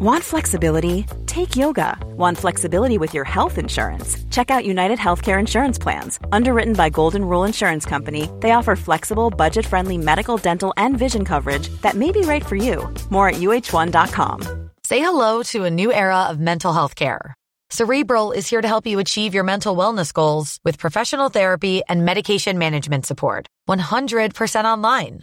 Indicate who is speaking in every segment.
Speaker 1: Want flexibility? Take yoga. Want flexibility with your health insurance? Check out United Healthcare Insurance Plans. Underwritten by Golden Rule Insurance Company, they offer flexible, budget friendly medical, dental, and vision coverage that may be right for you. More at uh1.com.
Speaker 2: Say hello to a new era of mental health care. Cerebral is here to help you achieve your mental wellness goals with professional therapy and medication management support. 100% online.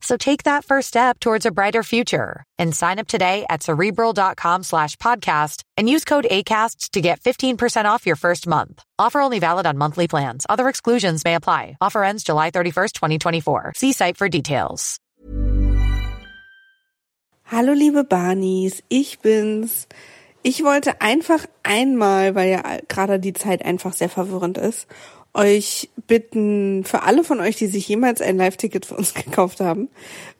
Speaker 2: So take that first step towards a brighter future and sign up today at cerebral.com slash podcast and use code ACasts to get 15% off your first month. Offer only valid on monthly plans. Other exclusions may apply. Offer ends July 31st, 2024. See site for details.
Speaker 3: Hallo liebe Barnies, ich bin's. Ich wollte einfach einmal, weil ja gerade die Zeit einfach sehr verwirrend ist, euch bitten, für alle von euch, die sich jemals ein Live-Ticket für uns gekauft haben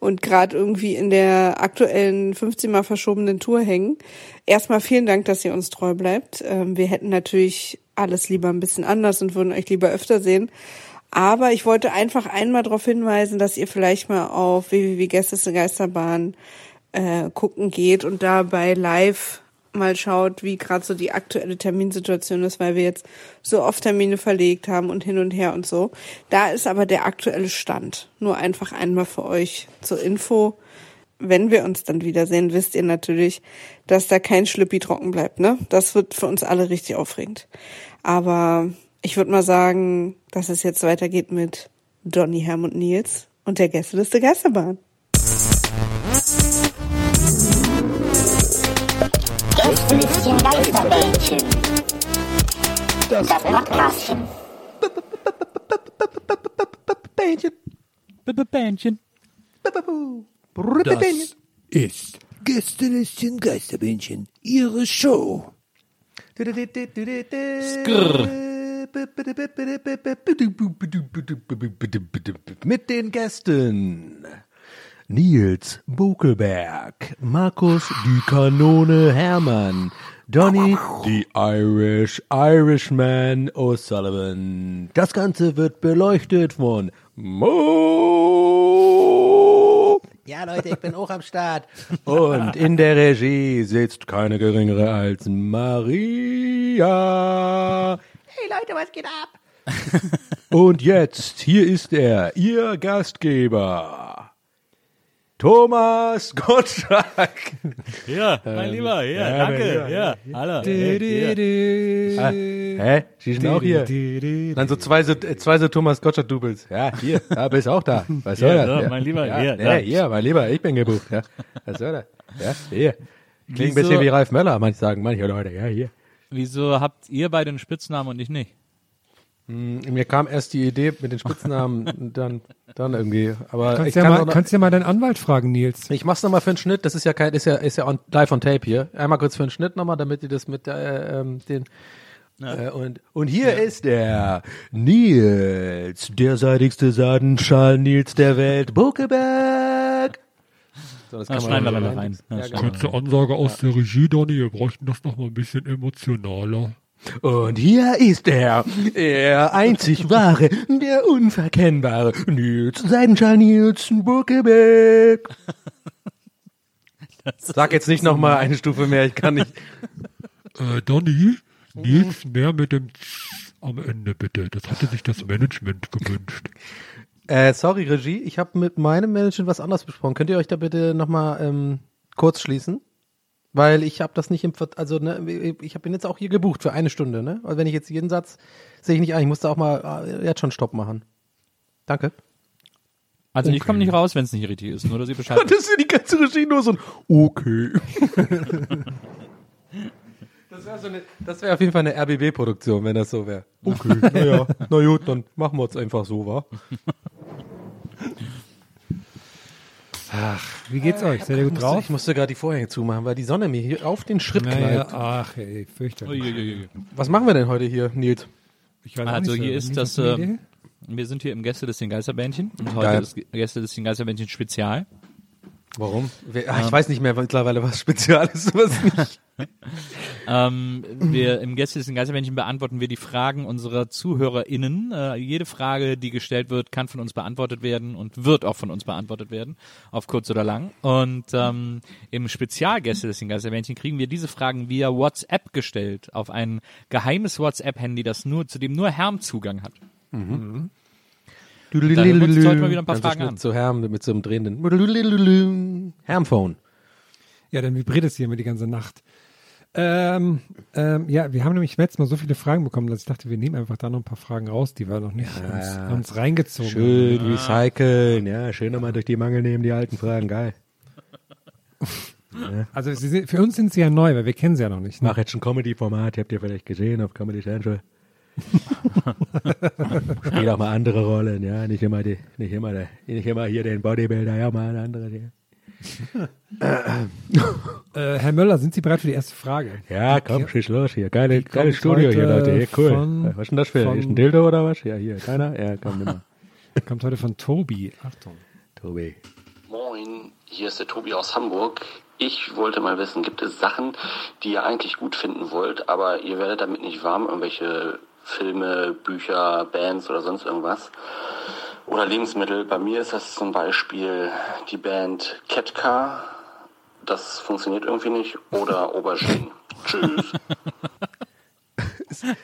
Speaker 3: und gerade irgendwie in der aktuellen 15 Mal verschobenen Tour hängen, erstmal vielen Dank, dass ihr uns treu bleibt. Ähm, wir hätten natürlich alles lieber ein bisschen anders und würden euch lieber öfter sehen. Aber ich wollte einfach einmal darauf hinweisen, dass ihr vielleicht mal auf www.gästesgeisterbahn äh, gucken geht und dabei live mal schaut, wie gerade so die aktuelle Terminsituation ist, weil wir jetzt so oft Termine verlegt haben und hin und her und so. Da ist aber der aktuelle Stand. Nur einfach einmal für euch zur Info. Wenn wir uns dann wiedersehen, wisst ihr natürlich, dass da kein Schlippi trocken bleibt, ne? Das wird für uns alle richtig aufregend. Aber ich würde mal sagen, dass es jetzt weitergeht mit Donny, Herm und Nils und der Gästeliste Geisterbahn.
Speaker 4: Geisterbällchen. Das Podcastchen.
Speaker 5: Bähnchen. Bähnchen.
Speaker 6: Das ist Gästelistchen Geisterbähnchen, Ihre Show.
Speaker 5: Skrrr.
Speaker 6: Mit den Gästen Nils Bukelberg, Markus die Kanone Hermann, Donny die Irish Irishman O'Sullivan. Das Ganze wird beleuchtet von Mo. Ja, Leute, ich bin auch am Start. Und in der Regie sitzt keine geringere als Maria. Hey Leute, was geht ab? Und jetzt, hier ist er, Ihr Gastgeber. Thomas Gottschalk.
Speaker 5: Ja, mein Lieber, ja,
Speaker 6: ja,
Speaker 5: danke,
Speaker 6: ja,
Speaker 5: ja, hallo.
Speaker 6: Ah, hä? Sie sind auch hier. Dann so zwei so, äh, zwei so Thomas Gottschalk-Doubles. Ja, hier, da bist auch da. Was soll
Speaker 5: Ja,
Speaker 6: das?
Speaker 5: so, mein Lieber,
Speaker 6: ja,
Speaker 5: hier,
Speaker 6: ja, hier, mein Lieber, ich bin gebucht. Ja, was soll das? Ja, hier. Klingt ein bisschen wie Ralf Möller, manche sagen, manche Leute. Ja, hier.
Speaker 5: Wieso habt ihr beide einen Spitznamen und ich nicht?
Speaker 6: Mir kam erst die Idee mit den Spitznamen, dann, dann irgendwie. Aber ich
Speaker 7: Kannst ja,
Speaker 6: kann
Speaker 7: mal,
Speaker 6: noch,
Speaker 7: kannst ja mal deinen Anwalt fragen, Nils.
Speaker 6: ich mach's nochmal für einen Schnitt. Das ist ja kein, ist ja, ist ja on, live on tape hier. Einmal kurz für einen Schnitt nochmal, damit ihr das mit äh, ähm, den äh, und und hier ist der Nils, der seidigste Saadenschal Nils der Welt, Buckeberg. So, das
Speaker 5: Na,
Speaker 6: kann man
Speaker 5: schneiden wir mal rein. Ja,
Speaker 6: Ja,
Speaker 5: schneiden
Speaker 6: genau.
Speaker 7: Kurze Ansage aus der Regie, Donny, wir bräuchten das noch mal ein bisschen emotionaler.
Speaker 6: Und hier ist er, der einzig wahre, der unverkennbare Nils Seidenschal Nils Buckeberg. Sag jetzt nicht noch mal eine Stufe mehr, ich kann nicht.
Speaker 7: Äh, Donny, Nils, mehr mit dem am Ende bitte. Das hatte sich das Management gewünscht.
Speaker 6: Äh, sorry, Regie, ich habe mit meinem Management was anderes besprochen. Könnt ihr euch da bitte nochmal ähm, kurz schließen? Weil ich habe das nicht im, Ver also ne, ich habe ihn jetzt auch hier gebucht für eine Stunde, ne? Also wenn ich jetzt jeden Satz sehe ich nicht ein, ich muss da auch mal äh, jetzt schon Stopp machen. Danke.
Speaker 5: Also ich komme nicht raus, wenn es nicht richtig ist, nur dass ihr Bescheid
Speaker 6: Das ist ja die ganze Regie nur so ein Okay. Das wäre so eine, das wäre auf jeden Fall eine RBB-Produktion, wenn das so wäre. Okay, naja, na gut, dann machen wir es einfach so, wa?
Speaker 8: Wie geht's euch? Seid ihr gut
Speaker 6: Musste,
Speaker 8: drauf?
Speaker 6: ich musste gerade die Vorhänge zumachen, weil die Sonne mir hier auf den Schritt
Speaker 8: Naja,
Speaker 6: knallt.
Speaker 8: ach ey, fürchterlich.
Speaker 5: Uiuiui.
Speaker 6: Was machen wir denn heute hier, Nils?
Speaker 8: Ich weiß auch
Speaker 5: Also
Speaker 8: so.
Speaker 5: hier
Speaker 8: Haben
Speaker 5: ist das, ähm,
Speaker 8: Idee?
Speaker 5: Wir sind hier im Gäste des Geisterbändchen und heute
Speaker 6: Geil.
Speaker 5: ist Gäste des Geisterbändchen Spezial.
Speaker 6: Warum? Wer- Ah, ich weiß nicht mehr mittlerweile, was spezial ist, was nicht.
Speaker 5: Ähm, wir im Gäste des Geisterbändchen beantworten wir die Fragen unserer ZuhörerInnen. Äh, jede Frage, die gestellt wird, kann von uns beantwortet werden und wird auch von uns beantwortet werden, auf kurz oder lang. Und ähm, im Spezialgäste des Geisterbändchen kriegen wir diese Fragen via WhatsApp gestellt auf ein geheimes WhatsApp-Handy, das nur zu dem nur Herm Zugang hat. hören wir uns heute mal wieder ein paar Fragen an.
Speaker 6: Zu Herm mit so einem drehenden Hermphone.
Speaker 8: Ja, dann vibriert es hier immer die ganze Nacht. Ähm, ähm, ja, wir haben nämlich letztes Mal so viele Fragen bekommen, dass ich dachte, wir nehmen einfach da noch ein paar Fragen raus, die wir noch nicht uns, uns reingezogen
Speaker 6: Schön
Speaker 8: haben.
Speaker 6: recyceln, ja, schön nochmal durch die Mangel nehmen, die alten Fragen, geil.
Speaker 8: Also sie sind, für uns sind sie ja neu, weil wir kennen sie ja noch nicht. Ne?
Speaker 6: Mach jetzt ein Comedy-Format, habt ihr vielleicht gesehen auf Comedy Central. Spiel auch mal andere Rollen, ja, nicht immer die, nicht immer, der, nicht immer hier den Bodybuilder, ja, mal eine andere. Ja,
Speaker 8: Äh, Herr Möller, sind Sie bereit für die erste Frage?
Speaker 6: ja komm, schieß los hier, geile, geiles Studio hier, Leute, hier, cool.
Speaker 8: von-
Speaker 6: was ist denn das für,
Speaker 8: von-
Speaker 6: ist ein Dildo oder was? Ja, hier, keiner? Ja, komm, nimm mal.
Speaker 8: Kommt heute von Tobi. Achtung.
Speaker 6: Tobi.
Speaker 9: Moin, hier ist der Tobi aus Hamburg. Ich wollte mal wissen, gibt es Sachen, die ihr eigentlich gut finden wollt, aber ihr werdet damit nicht warm, irgendwelche Filme, Bücher, Bands oder sonst irgendwas? Oder Lebensmittel. Bei mir ist das zum Beispiel die Band Ketka. Das funktioniert irgendwie nicht. Oder Aubergine. Tschüss.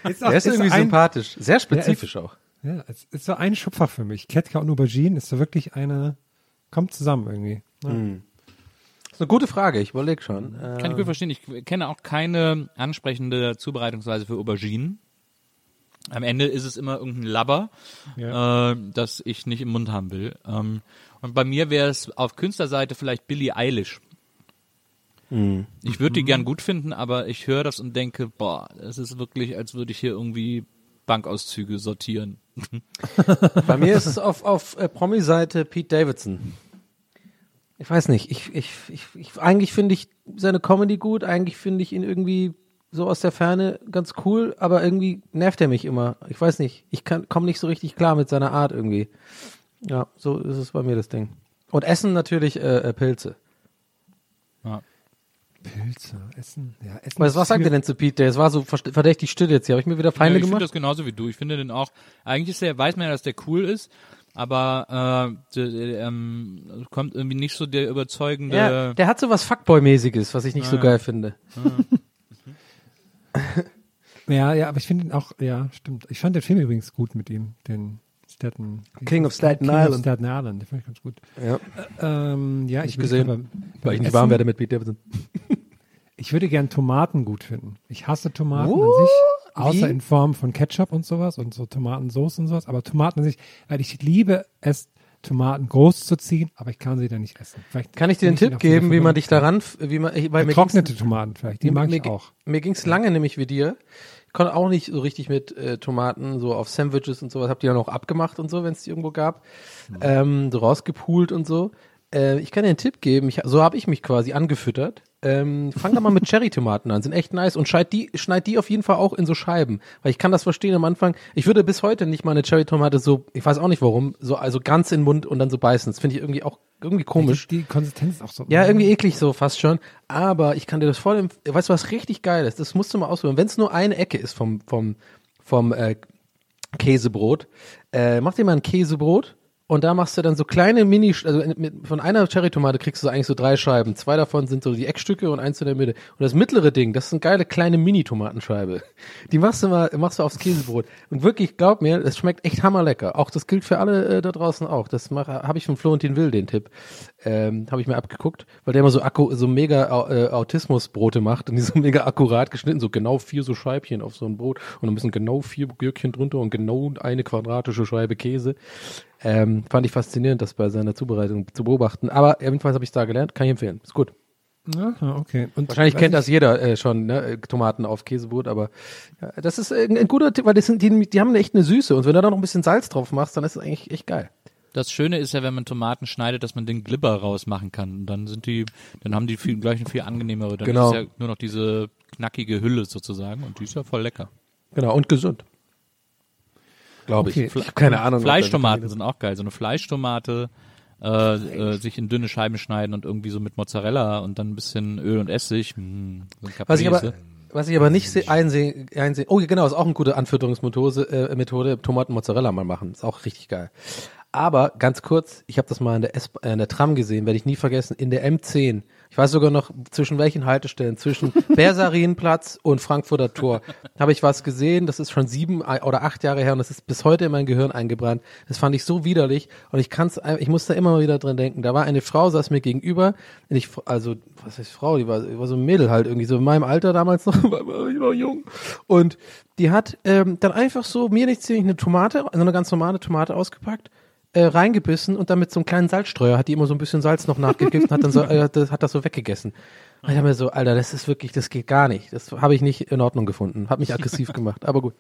Speaker 8: Ist,
Speaker 6: Der ist, irgendwie
Speaker 8: ein,
Speaker 6: sympathisch, sehr spezifisch auch.
Speaker 8: Ja, es ist so ein Schupfer für mich. Ketka und Aubergine ist so wirklich eine, kommt zusammen irgendwie. Ja.
Speaker 6: Das ist eine gute Frage, ich überlege schon. Äh,
Speaker 5: Kann ich gut verstehen. Ich kenne auch keine ansprechende Zubereitungsweise für Auberginen. Am Ende ist es immer irgendein Labber, äh, das ich nicht im Mund haben will. Ähm, und bei mir wäre es auf Künstlerseite vielleicht Billie Eilish. Ich würde die gern gut finden, aber ich höre das und denke, boah, es ist wirklich, als würde ich hier irgendwie Bankauszüge sortieren.
Speaker 6: Bei mir ist es auf, auf äh, Promi-Seite Pete Davidson. Ich weiß nicht, ich, ich, ich, ich eigentlich finde ich seine Comedy gut, eigentlich finde ich ihn irgendwie so aus der Ferne ganz cool, aber irgendwie nervt er mich immer. Ich weiß nicht, ich kann komme nicht so richtig klar mit seiner Art irgendwie. Ja, so ist es bei mir das Ding. Und Essen natürlich äh, äh, Pilze.
Speaker 8: Pilze, Essen, ja, Essen.
Speaker 6: Was, was sagt ihr denn zu Pete? Es war so verdächtig still jetzt hier. Habe ich mir wieder
Speaker 5: Ja,
Speaker 6: Feinde
Speaker 5: ich finde
Speaker 6: gemacht?
Speaker 5: das genauso wie du. Ich finde den auch, eigentlich ist der, weiß man ja, dass der cool ist, aber äh, der, der, ähm, kommt irgendwie nicht so der überzeugende.
Speaker 6: Ja, der hat so was Fuckboy-mäßiges, was ich nicht so
Speaker 5: Ja.
Speaker 6: geil finde.
Speaker 8: Ja, ja, aber ich finde ihn auch, ja, stimmt. Ich fand den Film übrigens gut mit ihm, den Staten.
Speaker 6: King of Staten
Speaker 8: King
Speaker 6: Island.
Speaker 8: Of Staten Island, den fand ich ganz gut.
Speaker 6: Ja.
Speaker 8: Ähm, ja, ich würde
Speaker 6: gesehen,
Speaker 8: aber-
Speaker 6: Weil ich nicht warm werde mit Pete Davidson.
Speaker 8: Ich würde gern Tomaten gut finden. Ich hasse Tomaten
Speaker 6: Oh,
Speaker 8: an sich, außer
Speaker 6: wie?
Speaker 8: in Form von Ketchup und sowas und so Tomatensauce und sowas. Aber Tomaten an sich, weil ich liebe es, Tomaten groß zu ziehen, aber ich kann sie dann nicht essen. Vielleicht
Speaker 6: Kann ich dir einen Tipp
Speaker 8: noch
Speaker 6: geben, wie man dich daran, wie man, ich- weil mir
Speaker 8: Getrocknete Tomaten vielleicht, die mag
Speaker 6: mir,
Speaker 8: ich auch.
Speaker 6: Mir ging's lange nämlich wie dir. Ich konnte auch nicht so richtig mit äh, Tomaten so auf Sandwiches und sowas. Hab die dann auch abgemacht und so, wenn es die irgendwo gab. Ähm, so rausgepult und so. Äh, ich kann dir einen Tipp geben. Ich, so habe ich mich quasi angefüttert. Ähm, fang da mal mit Cherry-Tomaten an, sind echt nice und schneid die, schneid die auf jeden Fall auch in so Scheiben, weil ich kann das verstehen am Anfang. Ich würde bis heute nicht mal eine Cherry-Tomate so, ich weiß auch nicht warum, so also ganz in den Mund und dann so beißen. Das finde ich irgendwie auch irgendwie komisch.
Speaker 8: Die Konsistenz ist auch so.
Speaker 6: Ja, irgendwie eklig so fast schon. Aber ich kann dir das voll empfehlen. Weißt du, was richtig geil ist? Das musst du mal ausprobieren. Wenn es nur eine Ecke ist vom, vom, vom äh, Käsebrot, äh, mach dir mal ein Käsebrot und da machst du dann so kleine Mini, also mit, von einer Cherrytomate kriegst du eigentlich so drei Scheiben. Zwei davon sind so die Eckstücke und eins in der Mitte. Und das mittlere Ding, das ist eine geile kleine Mini-Tomatenscheibe. Die machst du mal, machst du aufs Käsebrot. Und wirklich, glaub mir, es schmeckt echt hammerlecker. Auch das gilt für alle äh, da draußen auch. Das habe ich von Florentin Will, den Tipp. Ähm, habe ich mir abgeguckt, weil der immer so akku, so mega äh, Autismusbrote macht und die so mega akkurat geschnitten, so genau vier so Scheibchen auf so ein Brot und dann müssen genau vier Gürkchen drunter und genau eine quadratische Scheibe Käse. Ähm, fand ich faszinierend, das bei seiner Zubereitung zu beobachten. Aber jedenfalls habe ich da gelernt, kann ich empfehlen. Ist gut.
Speaker 8: Ja, okay. Und
Speaker 6: Wahrscheinlich kennt
Speaker 8: ich-
Speaker 6: das jeder äh, schon, ne? äh, Tomaten auf Käsebrot, aber ja, das ist äh, ein, ein guter Tipp, weil das sind, die, die haben echt eine Süße und wenn du da noch ein bisschen Salz drauf machst, dann ist es eigentlich echt geil.
Speaker 5: Das Schöne ist ja, wenn man Tomaten schneidet, dass man den Glibber rausmachen kann. Und dann sind die, dann haben die viel, gleich eine viel angenehmere. Dann
Speaker 6: Genau.
Speaker 5: ist ja nur noch diese knackige Hülle sozusagen und die ist ja voll lecker.
Speaker 6: Genau, und gesund. Glaube ich.
Speaker 8: Okay.
Speaker 6: Ich hab keine Ahnung.
Speaker 5: Fleischtomaten sind auch geil. So eine Fleischtomate, äh, äh, sich in dünne Scheiben schneiden und irgendwie so mit Mozzarella und dann ein bisschen Öl und Essig. Mh, so ein
Speaker 6: Was ich aber, was ich aber nicht se- einsehen, einsehen, oh genau, ist auch eine gute Anfütterungsmethode, äh, Methode, Tomaten Mozzarella mal machen, ist auch richtig geil. Aber ganz kurz, ich habe das mal in der, S äh, in der Tram gesehen, werde ich nie vergessen, in der M10. Ich weiß sogar noch zwischen welchen Haltestellen, zwischen Bersarinplatz und Frankfurter Tor, habe ich was gesehen. Das ist schon sieben äh, oder acht Jahre her und das ist bis heute in mein Gehirn eingebrannt. Das fand ich so widerlich und ich kann's, ein- ich musste immer mal wieder dran denken. Da war eine Frau, saß mir gegenüber, und ich, also was heißt Frau, die war, die war so ein Mädel halt irgendwie so in meinem Alter damals noch, ich war jung und die hat ähm, dann einfach so mir nichts ziemlich eine Tomate, also eine ganz normale Tomate ausgepackt äh, reingebissen und dann mit so einem kleinen Salzstreuer hat die immer so ein bisschen Salz noch nachgekippt und hat dann so, äh, das, hat das so weggegessen. Und ich habe mir so, Alter, das ist wirklich, das geht gar nicht. Das habe ich nicht in Ordnung gefunden. Hat mich aggressiv gemacht, aber gut.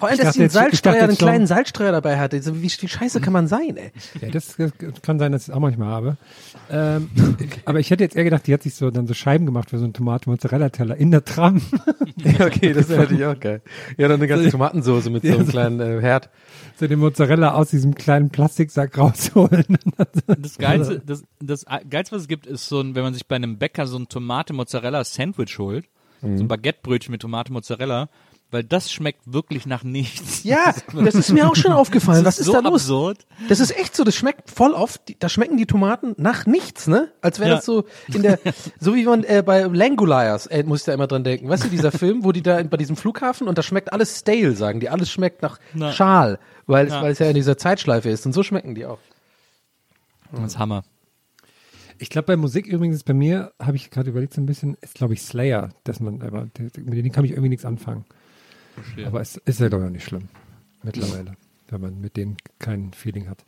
Speaker 6: Vor allem,
Speaker 8: Ich
Speaker 6: dass sie einen Salzstreuer, einen kleinen Salzstreuer dabei hatte. So, wie, wie scheiße kann man sein, ey?
Speaker 8: Ja, das, das kann sein, dass ich es auch manchmal habe. Ähm, aber ich hätte jetzt eher gedacht, die hat sich so dann so Scheiben gemacht für so einen Tomate-Mozzarella-Teller in der Tram.
Speaker 6: Ja, okay, das wäre natürlich auch geil. Ja, dann eine ganze Tomatensoße mit so einem kleinen äh, Herd.
Speaker 8: so den Mozzarella aus diesem kleinen Plastiksack rausholen.
Speaker 5: Das Geilste, das, das Geilste, was es gibt, ist so ein, wenn man sich bei einem Bäcker so ein Tomate-Mozzarella-Sandwich holt, so
Speaker 6: Mhm.
Speaker 5: ein Baguettebrötchen mit Tomate-Mozzarella, weil das schmeckt wirklich nach nichts.
Speaker 6: Ja, das ist mir auch schon aufgefallen. Was
Speaker 5: Das
Speaker 6: ist
Speaker 5: so
Speaker 6: da los?
Speaker 5: absurd.
Speaker 6: Das ist echt so, das schmeckt voll oft, da schmecken die Tomaten nach nichts, ne? Als wäre
Speaker 5: Ja.
Speaker 6: das so in der, so wie man äh, bei Langoliers, äh, muss ich da immer dran denken. Weißt du, dieser Film, wo die da in, bei diesem Flughafen und da schmeckt alles stale, sagen die, alles schmeckt nach
Speaker 5: Na.
Speaker 6: Schal, weil es,
Speaker 5: Ja.
Speaker 6: weil es ja in dieser Zeitschleife ist und so schmecken die auch.
Speaker 5: Das ist Hammer.
Speaker 8: Ich glaube, bei Musik übrigens, bei mir, habe ich gerade überlegt so ein bisschen, ist glaube ich Slayer, dass man, aber mit denen kann ich irgendwie nichts anfangen. Aber es ist ja ich auch nicht schlimm. Mittlerweile, wenn man mit denen kein Feeling hat.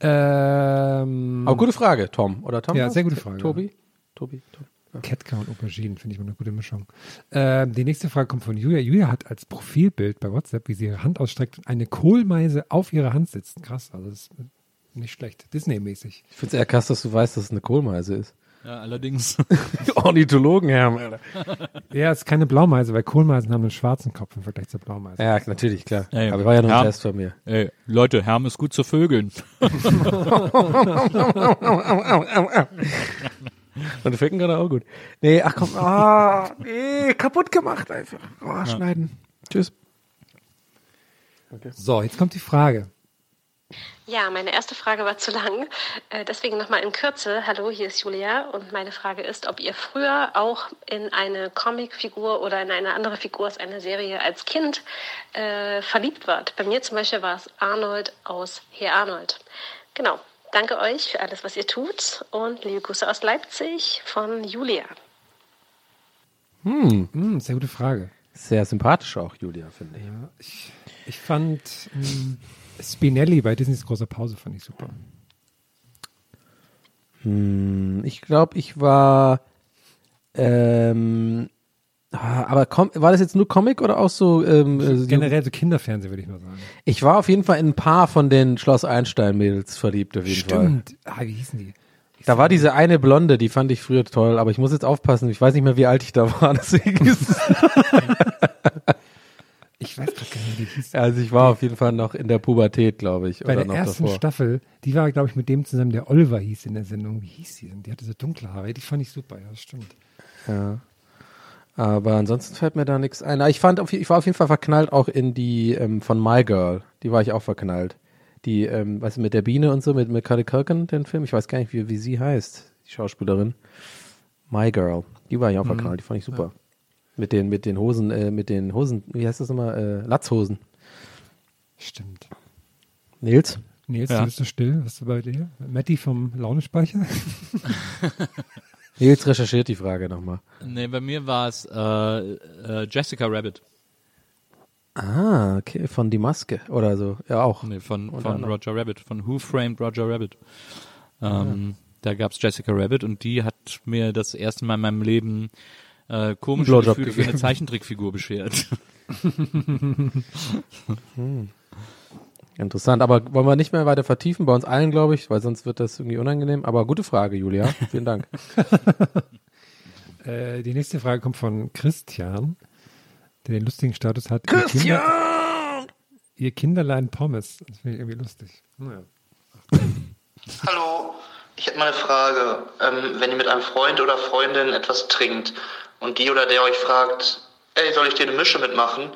Speaker 8: Ähm,
Speaker 6: Aber gute Frage, Tom, oder Tom?
Speaker 8: Ja, sehr gute Frage,
Speaker 6: Tobi? Tobi, Tobi.
Speaker 8: Ketka und Auberginen finde ich mal eine gute Mischung. Ähm, die nächste Frage kommt von Julia. Julia hat als Profilbild bei WhatsApp, wie sie ihre Hand ausstreckt und eine Kohlmeise auf ihrer Hand sitzt. Krass, also das ist nicht schlecht. Disney-mäßig.
Speaker 6: Ich find's eher krass, dass du weißt, dass es eine Kohlmeise ist.
Speaker 5: Ja, allerdings.
Speaker 6: Ornithologenherm, Alter.
Speaker 8: Ja, es ist keine Blaumeise, weil Kohlmeisen haben einen schwarzen Kopf im Vergleich zur Blaumeise.
Speaker 6: Ja, natürlich, klar.
Speaker 5: Ja, ja.
Speaker 6: Aber war ja nur ein
Speaker 5: Ja.
Speaker 6: Test von mir.
Speaker 5: Ey, Leute, Herm ist gut zu Vögeln.
Speaker 6: Und Ficken kann er auch gut. Nee, ach komm, ah, nee, kaputt gemacht einfach. Oh, schneiden. Tschüss.
Speaker 8: So, jetzt kommt die Frage.
Speaker 10: Ja, meine erste Frage war zu lang. Äh, Deswegen nochmal in Kürze. Hallo, hier ist Julia und meine Frage ist, ob ihr früher auch in eine Comicfigur oder in eine andere Figur aus einer Serie als Kind äh, verliebt wart. Bei mir zum Beispiel war es Arnold aus Herr Arnold. Genau. Danke euch für alles, was ihr tut und liebe Grüße aus Leipzig von Julia.
Speaker 8: Hm, sehr gute Frage.
Speaker 6: Sehr sympathisch auch, Julia, finde ich.
Speaker 8: Ja, ich, ich fand mh, Spinelli bei Disneys großer Pause fand ich super.
Speaker 6: Hm, ich glaube, ich war, ähm, ah, aber kom war das jetzt nur Comic oder auch so? Ähm, äh,
Speaker 8: Generell so Kinderfernsehen, würde ich mal sagen.
Speaker 6: Ich war auf jeden Fall in ein paar von den Schloss Einstein-Mädels verliebt, auf jeden Fall.
Speaker 8: Stimmt. Ah, wie hießen die?
Speaker 6: Da war diese eine Blonde, die fand ich früher toll, aber ich muss jetzt aufpassen, ich weiß nicht mehr, wie alt ich da war, deswegen ist
Speaker 8: Ich weiß gerade gar nicht, wie die hieß.
Speaker 6: Also ich war auf jeden Fall noch in der Pubertät, glaube ich.
Speaker 8: Bei
Speaker 6: oder
Speaker 8: der
Speaker 6: noch
Speaker 8: ersten
Speaker 6: davor.
Speaker 8: Staffel, die war, glaube ich, mit dem zusammen, der Oliver hieß in der Sendung. Wie hieß die denn? Die hatte so dunkle Haare. Die fand ich super, ja, das stimmt.
Speaker 6: Ja. Aber ansonsten fällt mir da nichts ein. Ah, Ich fand, ich war auf jeden Fall verknallt auch in die ähm, von My Girl. Die war ich auch verknallt. Die, ähm, weißt du, mit der Biene und so, mit Macaulay Culkin, den Film. Ich weiß gar nicht, wie, wie sie heißt, die Schauspielerin. My Girl. Die war ich auch verknallt. Die fand ich super. Mit den, mit den Hosen, äh, mit den Hosen, wie heißt das nochmal? Äh, Latzhosen.
Speaker 8: Stimmt.
Speaker 6: Nils?
Speaker 8: Nils,
Speaker 5: Ja.
Speaker 8: du bist so still. Was ist bei dir? Matti vom Launespeicher?
Speaker 6: Nils recherchiert die Frage nochmal.
Speaker 5: Nee, bei mir war es äh, äh, Jessica Rabbit.
Speaker 6: Ah, okay, von Die Maske oder so. Ja, auch.
Speaker 5: Nee, von,
Speaker 6: Und
Speaker 5: von. Roger Rabbit, von Who Framed Roger Rabbit. Ähm, Da gab's Jessica Rabbit und die hat mir das erste Mal in meinem Leben äh, komische
Speaker 6: Blowjob
Speaker 5: Gefühle für
Speaker 6: gegeben.
Speaker 5: eine Zeichentrickfigur beschert.
Speaker 6: Interessant, aber wollen wir nicht mehr weiter vertiefen, bei uns allen, glaube ich, weil sonst wird das irgendwie unangenehm. Aber gute Frage, Julia. Vielen Dank.
Speaker 8: Äh, die nächste Frage kommt von Christian, der den lustigen Status hat. Christian! Ihr, Kinder, ihr Kinderlein Pommes. Das finde ich irgendwie lustig. Naja.
Speaker 11: Hallo, ich hätte mal eine Frage. Ähm, wenn ihr mit einem Freund oder Freundin etwas trinkt und die oder der euch fragt, ey, soll ich dir eine Mische mitmachen?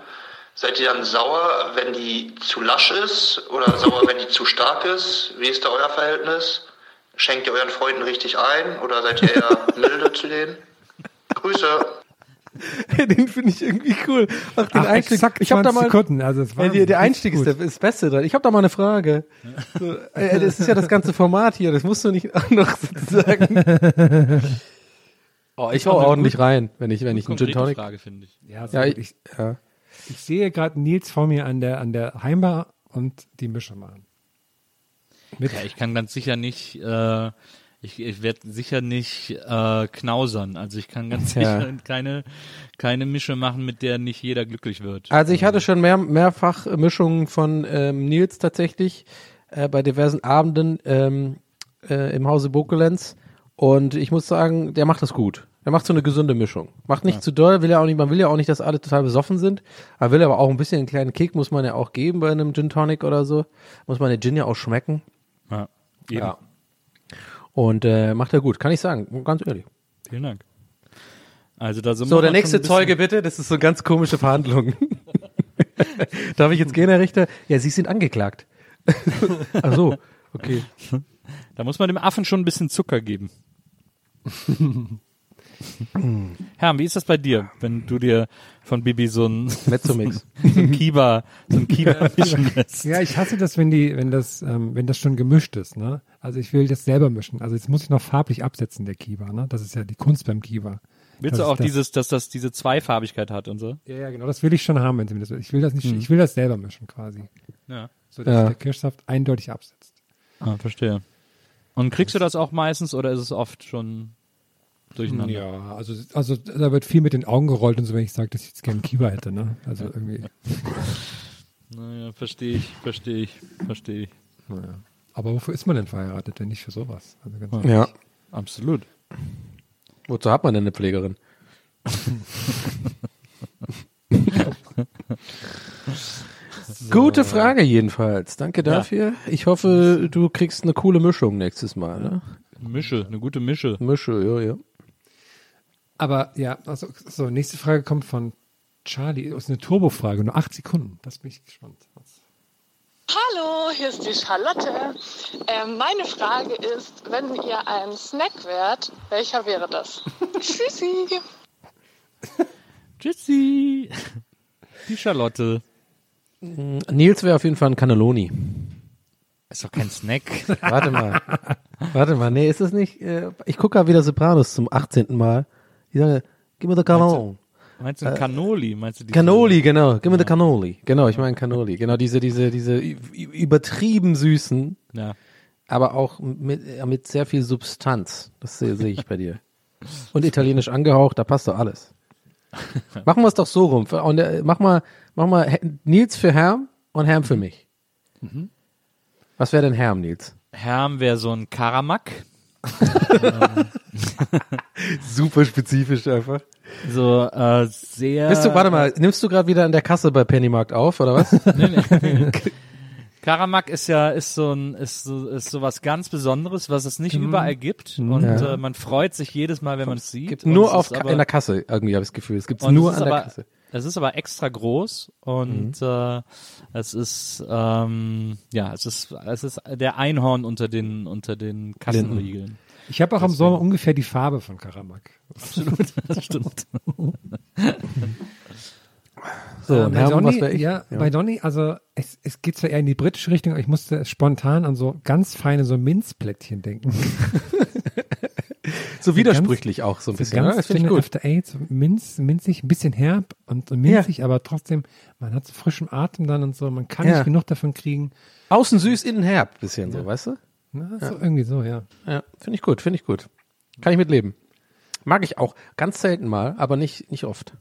Speaker 11: Seid ihr dann sauer, wenn die zu lasch ist oder sauer, wenn die zu stark ist? Wie ist da euer Verhältnis? Schenkt ihr euren Freunden richtig ein oder seid ihr eher milde zu denen? Grüße.
Speaker 6: den finde ich irgendwie cool. Ach, den
Speaker 8: Ach,
Speaker 6: Einstieg.
Speaker 8: exakt
Speaker 6: Ich habe da mal.
Speaker 8: Sekunden, also es war
Speaker 6: der, der Einstieg ist, der, ist das Beste dran. Ich habe da mal eine Frage. So, äh, das ist ja das ganze Format hier. Das musst du nicht auch noch sozusagen. Oh, ich hau ordentlich rein, wenn ich wenn ich einen Gin
Speaker 5: Konkrete
Speaker 6: Tonic.
Speaker 5: Frage, finde ich.
Speaker 8: Ja, so
Speaker 6: Ja,
Speaker 8: gut.
Speaker 6: ich,
Speaker 8: ich,
Speaker 6: ja.
Speaker 8: ich sehe gerade Nils vor mir an der, an der Heimbar und die Mische machen. Mit,
Speaker 5: Ja, ich kann ganz sicher nicht, äh, ich, ich werde sicher nicht äh, knausern. Also ich kann ganz
Speaker 6: Ja.
Speaker 5: sicher keine, keine Mische machen, mit der nicht jeder glücklich wird.
Speaker 6: Also ich hatte schon mehr, mehrfach Mischungen von ähm, Nils tatsächlich äh, bei diversen Abenden ähm, äh, im Hause Bokelenz und ich muss sagen, der macht das gut. Der macht so eine gesunde Mischung. Macht nicht zu doll, will ja auch nicht, man will ja auch nicht, dass alle total besoffen sind. Er will aber auch ein bisschen einen kleinen Kick muss man ja auch geben bei einem Gin Tonic oder so. Muss man den Gin ja auch schmecken.
Speaker 5: Ja, eben.
Speaker 6: Ja. Und äh, macht er gut, kann ich sagen, ganz ehrlich.
Speaker 5: Vielen Dank. Also da sind
Speaker 6: So, der nächste Zeuge bitte, das ist so ganz komische Verhandlung. Darf ich jetzt gehen, Herr Richter? Ja, Sie sind angeklagt. Ach so, okay.
Speaker 5: Da muss man dem Affen schon ein bisschen Zucker geben. Herr, wie ist das bei dir, wenn du dir von Bibi so ein,
Speaker 6: Mezzomix.
Speaker 5: so ein Kiba, so ein Kiba mischen lässt?
Speaker 8: ja, ich hasse das, wenn die, wenn das, ähm, wenn das schon gemischt ist, ne? Also ich will das selber mischen. Also jetzt muss ich noch farblich absetzen, der Kiba, ne? Das ist ja die Kunst beim Kiba.
Speaker 5: Willst
Speaker 8: Das
Speaker 5: du auch
Speaker 8: das.
Speaker 5: dieses, dass das diese Zweifarbigkeit hat und so?
Speaker 8: Ja, ja, genau, das will ich schon haben, wenn sie mir das will. Ich will das nicht,
Speaker 5: Hm.
Speaker 8: ich will das selber mischen quasi.
Speaker 5: Ja.
Speaker 8: So dass
Speaker 6: Ja.
Speaker 8: der Kirschsaft eindeutig absetzt.
Speaker 5: Ah, verstehe. Und kriegst du das auch meistens oder ist es oft schon durcheinander?
Speaker 8: Ja, also, also da wird viel mit den Augen gerollt und so, wenn ich sage, dass ich jetzt gerne Kiba hätte, ne? Also irgendwie.
Speaker 5: Naja, verstehe ich, verstehe ich, verstehe ich.
Speaker 8: Naja. Aber wofür ist man denn verheiratet, wenn nicht für sowas? Also ganz
Speaker 5: Ja.
Speaker 6: Ja.
Speaker 5: Absolut.
Speaker 6: Wozu hat man denn eine Pflegerin? Gute Frage jedenfalls. Danke dafür. Ich hoffe, du kriegst eine coole Mischung nächstes Mal. Ne?
Speaker 5: Mische, eine gute Mische.
Speaker 6: Mische, ja, ja.
Speaker 8: Aber ja, also so, nächste Frage kommt von Charlie. Das ist eine Turbofrage, nur acht Sekunden. Das bin ich gespannt.
Speaker 12: Hallo, hier ist die Charlotte. Ähm, meine Frage ist, wenn ihr ein Snack wärt, welcher wäre das? Tschüssi.
Speaker 5: Tschüssi. Die Charlotte.
Speaker 6: Nils wäre auf jeden Fall ein Cannelloni.
Speaker 5: Ist doch kein Snack.
Speaker 6: Warte mal. Warte mal. Nee, ist das nicht? Äh, ich gucke gerade wieder Sopranos zum 18. Mal. Die sagen, gib mir the Cannoli.
Speaker 5: Meinst du ein Cannoli? Meinst du diese-
Speaker 6: Cannoli, genau. Gib mir the Cannoli. Genau, ich meine Cannoli. Genau, diese, diese, diese übertrieben süßen,
Speaker 5: Ja.
Speaker 6: aber auch mit, äh, mit sehr viel Substanz. Das sehe sehe ich bei dir. Und italienisch angehaucht, da passt doch alles. Machen wir es doch so rum. Und, äh, mach mal, mach mal Nils für Herm und Herm für mich. Was wäre denn Herm, Nils?
Speaker 5: Herm wäre so ein Karamak.
Speaker 6: Super spezifisch einfach.
Speaker 5: So äh, sehr.
Speaker 6: Bist du, warte mal, nimmst du gerade wieder an der Kasse bei Pennymarkt auf, oder was?
Speaker 5: Karamak ist ja ist so ein ist so ist so was ganz Besonderes, was es nicht überall gibt und
Speaker 6: Ja.
Speaker 5: äh, man freut sich jedes Mal, wenn man es sieht.
Speaker 6: Gibt nur auf in der Kasse irgendwie habe ich das Gefühl. Es gibt's
Speaker 5: und
Speaker 6: nur
Speaker 5: es
Speaker 6: an der
Speaker 5: aber,
Speaker 6: Kasse.
Speaker 5: Es ist aber extra groß und
Speaker 6: Mhm.
Speaker 5: äh, es ist ähm, ja es ist es ist der Einhorn unter den unter den Kassenriegeln.
Speaker 8: Ich habe auch im Sommer ungefähr die Farbe von Karamak.
Speaker 5: Absolut, das stimmt.
Speaker 6: So,
Speaker 8: Äh, bei
Speaker 6: Herm,
Speaker 8: Donny,
Speaker 6: was wäre ich?
Speaker 8: ja, bei Donny, also es, es geht zwar eher in die britische Richtung, aber ich musste spontan an so ganz feine so Minzplättchen denken.
Speaker 6: so widersprüchlich auch so ein bisschen.
Speaker 8: ganz
Speaker 6: ne? Das finde ich gut.
Speaker 8: After Eight, so minz, minzig, ein bisschen herb und minzig, aber trotzdem, man hat so frischen Atem dann und so, man kann
Speaker 6: Ja.
Speaker 8: nicht genug davon kriegen.
Speaker 6: Außen süß, innen herb, bisschen so, weißt du?
Speaker 8: Na, so irgendwie so, ja.
Speaker 6: Ja, finde ich gut, finde ich gut. Kann ich mitleben. Mag ich auch. Ganz selten mal, aber nicht, nicht oft.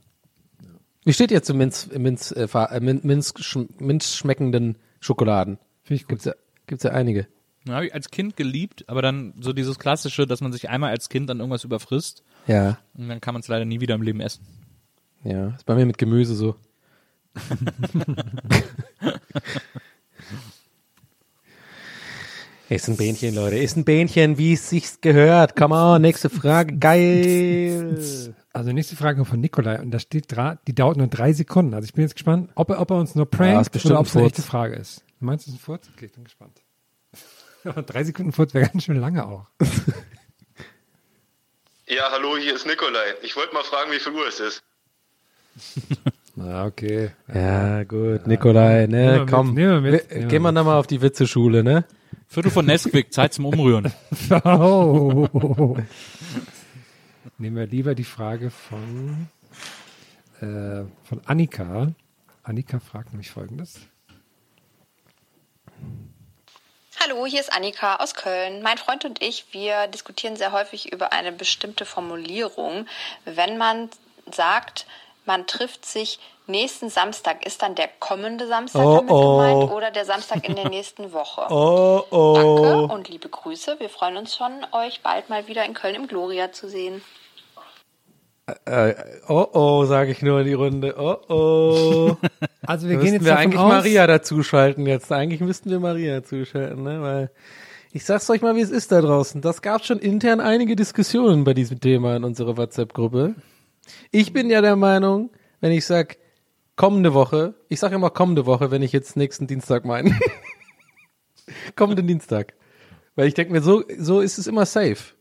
Speaker 6: Wie steht ihr zu Minz, Minz, äh, äh, Min- Minz, Minz schmeckenden Schokoladen?
Speaker 8: Finde ich gut.
Speaker 6: Gibt's ja, gibt's ja einige.
Speaker 5: Ja, habe ich als Kind geliebt, aber dann so dieses klassische, dass man sich einmal als Kind an irgendwas überfrisst
Speaker 6: Ja,
Speaker 5: und dann kann man es leider nie wieder im Leben essen.
Speaker 6: ja. Ist bei mir mit Gemüse so. ist ein Bähnchen, Leute. Ist ein Bähnchen, wie es sich gehört. Come on, nächste Frage. Geil.
Speaker 8: Also nächste Frage von Nikolai und da steht dra die dauert nur drei Sekunden. Also ich bin jetzt gespannt, ob er, ob er uns nur
Speaker 6: Ja,
Speaker 8: prankt
Speaker 6: ist bestimmt
Speaker 8: oder ob es eine
Speaker 6: ein
Speaker 8: echte. Frage ist. Du meinst, es ist ein Furz? Okay, ich bin gespannt. Aber drei Sekunden Furz wäre ganz schön lange auch.
Speaker 13: Ja, hallo, hier ist Nikolai. Ich wollte mal fragen, wie viel Uhr es ist.
Speaker 8: Na, okay.
Speaker 6: Ja, gut. Nikolai,
Speaker 8: Nehmen wir
Speaker 6: ne,
Speaker 8: mit,
Speaker 6: komm.
Speaker 8: nehmen wir mit,
Speaker 6: Wir- Gehen wir
Speaker 8: mit.
Speaker 6: nochmal auf die Witzeschule, ne?
Speaker 5: Viertel von Nesquik, Zeit zum Umrühren.
Speaker 8: Oh. Nehmen wir lieber die Frage von, äh, von Annika. Annika fragt nämlich folgendes.
Speaker 14: Hallo, hier ist Annika aus Köln. Mein Freund und ich, wir diskutieren sehr häufig über eine bestimmte Formulierung. Wenn man sagt, man trifft sich nächsten Samstag, ist dann der kommende Samstag
Speaker 6: Oh,
Speaker 14: damit
Speaker 6: oh.
Speaker 14: gemeint oder der Samstag in der nächsten Woche?
Speaker 6: Oh, oh.
Speaker 14: Danke und liebe Grüße. Wir freuen uns schon, euch bald mal wieder in Köln im Gloria zu sehen.
Speaker 6: Äh, oh, oh, sage ich nur in die Runde. Oh, oh.
Speaker 8: Also wir
Speaker 6: Da
Speaker 8: gehen jetzt
Speaker 6: wir eigentlich
Speaker 8: aus,
Speaker 6: Maria dazuschalten jetzt. Eigentlich müssten wir Maria dazuschalten, ne? Weil ich sag's euch mal, wie es ist da draußen. Das gab schon intern einige Diskussionen bei diesem Thema in unserer WhatsApp-Gruppe. Ich bin ja der Meinung, wenn ich sag kommende Woche, ich sage immer kommende Woche, wenn ich jetzt nächsten Dienstag meine. Kommenden Dienstag. Weil ich denke mir, so, so ist es immer safe.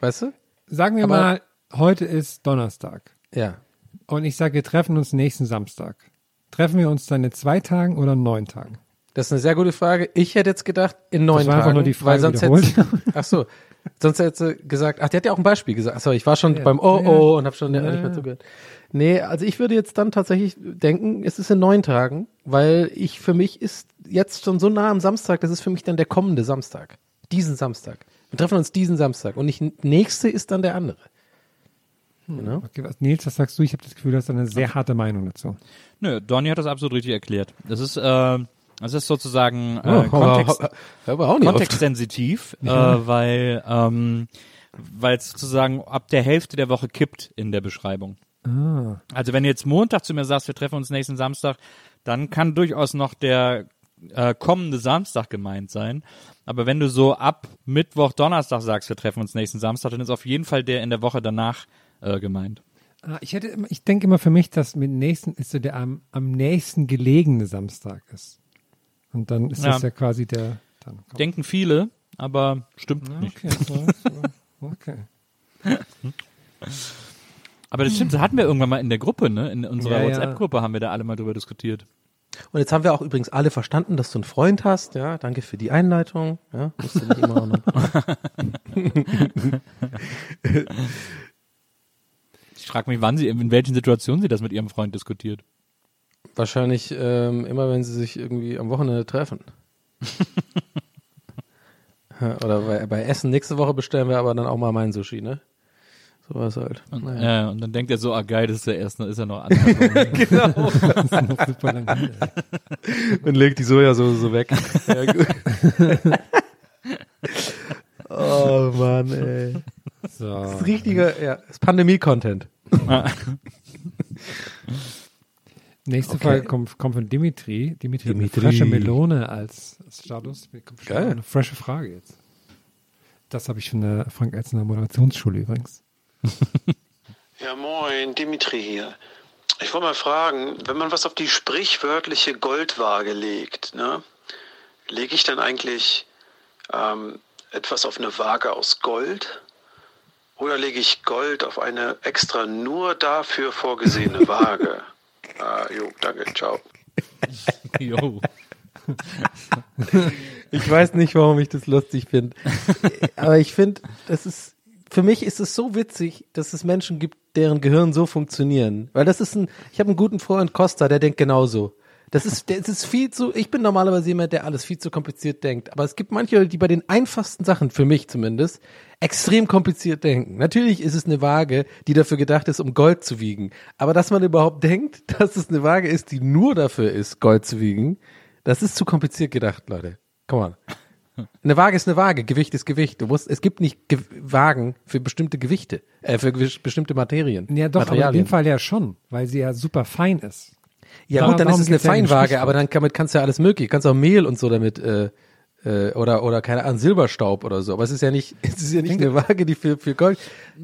Speaker 6: Weißt du?
Speaker 8: sagen wir
Speaker 6: Aber-
Speaker 8: mal, heute ist Donnerstag.
Speaker 6: Ja.
Speaker 8: Und ich sage, wir treffen uns nächsten Samstag. Treffen wir uns dann in zwei Tagen oder in neun Tagen?
Speaker 6: Das ist eine sehr gute Frage. Ich hätte jetzt gedacht, in neun
Speaker 8: Das war
Speaker 6: Tagen.
Speaker 8: einfach nur die Frage
Speaker 6: weil sonst hätte, ach so. Sonst hätte sie gesagt, ach, der hat ja auch ein Beispiel gesagt. Ach so, ich war schon
Speaker 8: Ja,
Speaker 6: beim Oh
Speaker 8: ja.
Speaker 6: Oh und habe schon
Speaker 8: Ja,
Speaker 6: nicht mehr zugehört. Nee, also ich würde jetzt dann tatsächlich denken, es ist in neun Tagen, weil ich für mich ist jetzt schon so nah am Samstag, das ist für mich dann der kommende Samstag. Diesen Samstag. Wir treffen uns diesen Samstag und nicht nächste ist dann der andere. Genau.
Speaker 8: Okay, was, Nils, was sagst du? Ich habe das Gefühl, du hast eine sehr harte Meinung dazu.
Speaker 5: Nö, Donny hat das absolut richtig erklärt. Das ist, äh, das ist sozusagen äh,
Speaker 6: Oh,
Speaker 5: Kontext, kontextsensitiv, äh, weil ähm, weil es sozusagen ab der Hälfte der Woche kippt in der Beschreibung.
Speaker 8: Ah.
Speaker 5: Also wenn du jetzt Montag zu mir sagst, wir treffen uns nächsten Samstag, dann kann durchaus noch der äh, kommende Samstag gemeint sein. Aber wenn du so ab Mittwoch, Donnerstag sagst, wir treffen uns nächsten Samstag, dann ist auf jeden Fall der in der Woche danach äh, gemeint.
Speaker 8: Ah, Ich hätte, ich denke immer für mich, dass mit nächsten ist so der am, am nächsten gelegene Samstag ist. Und dann ist das
Speaker 5: Ja.
Speaker 8: ja quasi der.
Speaker 5: Denken viele, aber stimmt
Speaker 8: Ja,
Speaker 5: nicht.
Speaker 8: okay, so, so, okay.
Speaker 5: Aber das stimmt, das hatten wir irgendwann mal in der Gruppe, ne? In unserer
Speaker 6: Ja, ja.
Speaker 5: WhatsApp-Gruppe haben wir da alle mal drüber diskutiert.
Speaker 6: Und jetzt haben wir auch übrigens alle verstanden, dass du einen Freund hast. Ja, danke für die Einleitung. Ja, musst du nicht immer noch.
Speaker 5: Ich frage mich, wann sie, in welchen Situationen sie das mit ihrem Freund diskutiert.
Speaker 6: Wahrscheinlich ähm, immer, wenn sie sich irgendwie am Wochenende treffen. Ja, Oder bei, bei Essen nächste Woche bestellen wir aber dann auch mal meinen Sushi, ne? So was halt.
Speaker 5: Und,
Speaker 6: Naja.
Speaker 5: äh, und dann denkt er so, ah geil, das ist der erste, ist er noch anders.
Speaker 6: genau.
Speaker 8: Das ist noch super lang hin, ey.
Speaker 6: Und legt die Sojasauce so weg. Ja, gut. oh Mann, ey.
Speaker 8: So.
Speaker 6: Das ist richtiger, ja, das ist Pandemie-Content.
Speaker 8: Nächste
Speaker 6: Okay.
Speaker 8: Frage kommt, kommt von Dimitri. Dimitri,
Speaker 6: Dimitri.
Speaker 8: eine frische Melone als als Status.
Speaker 6: Geil.
Speaker 8: Eine frische Frage jetzt. Das habe ich von der Frank Elzner Moderationsschule übrigens.
Speaker 15: Ja, moin, Dimitri hier. Ich wollte mal fragen, wenn man was auf die sprichwörtliche Goldwaage legt, ne, lege ich dann eigentlich ähm, etwas auf eine Waage aus Gold? Oder lege ich Gold auf eine extra nur dafür vorgesehene Waage? ah, jo, danke, ciao.
Speaker 5: Jo.
Speaker 6: Ich weiß nicht, warum ich das lustig finde. Aber ich finde, das ist, für mich ist es so witzig, dass es Menschen gibt, deren Gehirn so funktionieren. Weil das ist ein, ich habe einen guten Freund Costa, der denkt genauso. Das ist, das ist viel zu, ich bin normalerweise jemand, der alles viel zu kompliziert denkt. Aber es gibt manche, die bei den einfachsten Sachen, für mich zumindest, extrem kompliziert denken. Natürlich ist es eine Waage, die dafür gedacht ist, um Gold zu wiegen. Aber dass man überhaupt denkt, dass es eine Waage ist, die nur dafür ist, Gold zu wiegen, das ist zu kompliziert gedacht, Leute. Come on. Eine Waage ist eine Waage, Gewicht ist Gewicht. Du musst, es gibt nicht Ge Wagen für bestimmte Gewichte, äh, für bestimmte Materien.
Speaker 8: Ja, doch, aber in dem Fall ja schon, weil sie ja super fein ist.
Speaker 6: Ja gut, dann ist es eine
Speaker 8: ja
Speaker 6: Feinwaage, aber dann damit kannst du ja alles mögliche. Du kannst auch Mehl und so damit äh, äh, oder oder keine Ahnung Silberstaub oder so. Aber es ist ja nicht, es ist ja nicht eine Waage, die für für Gold.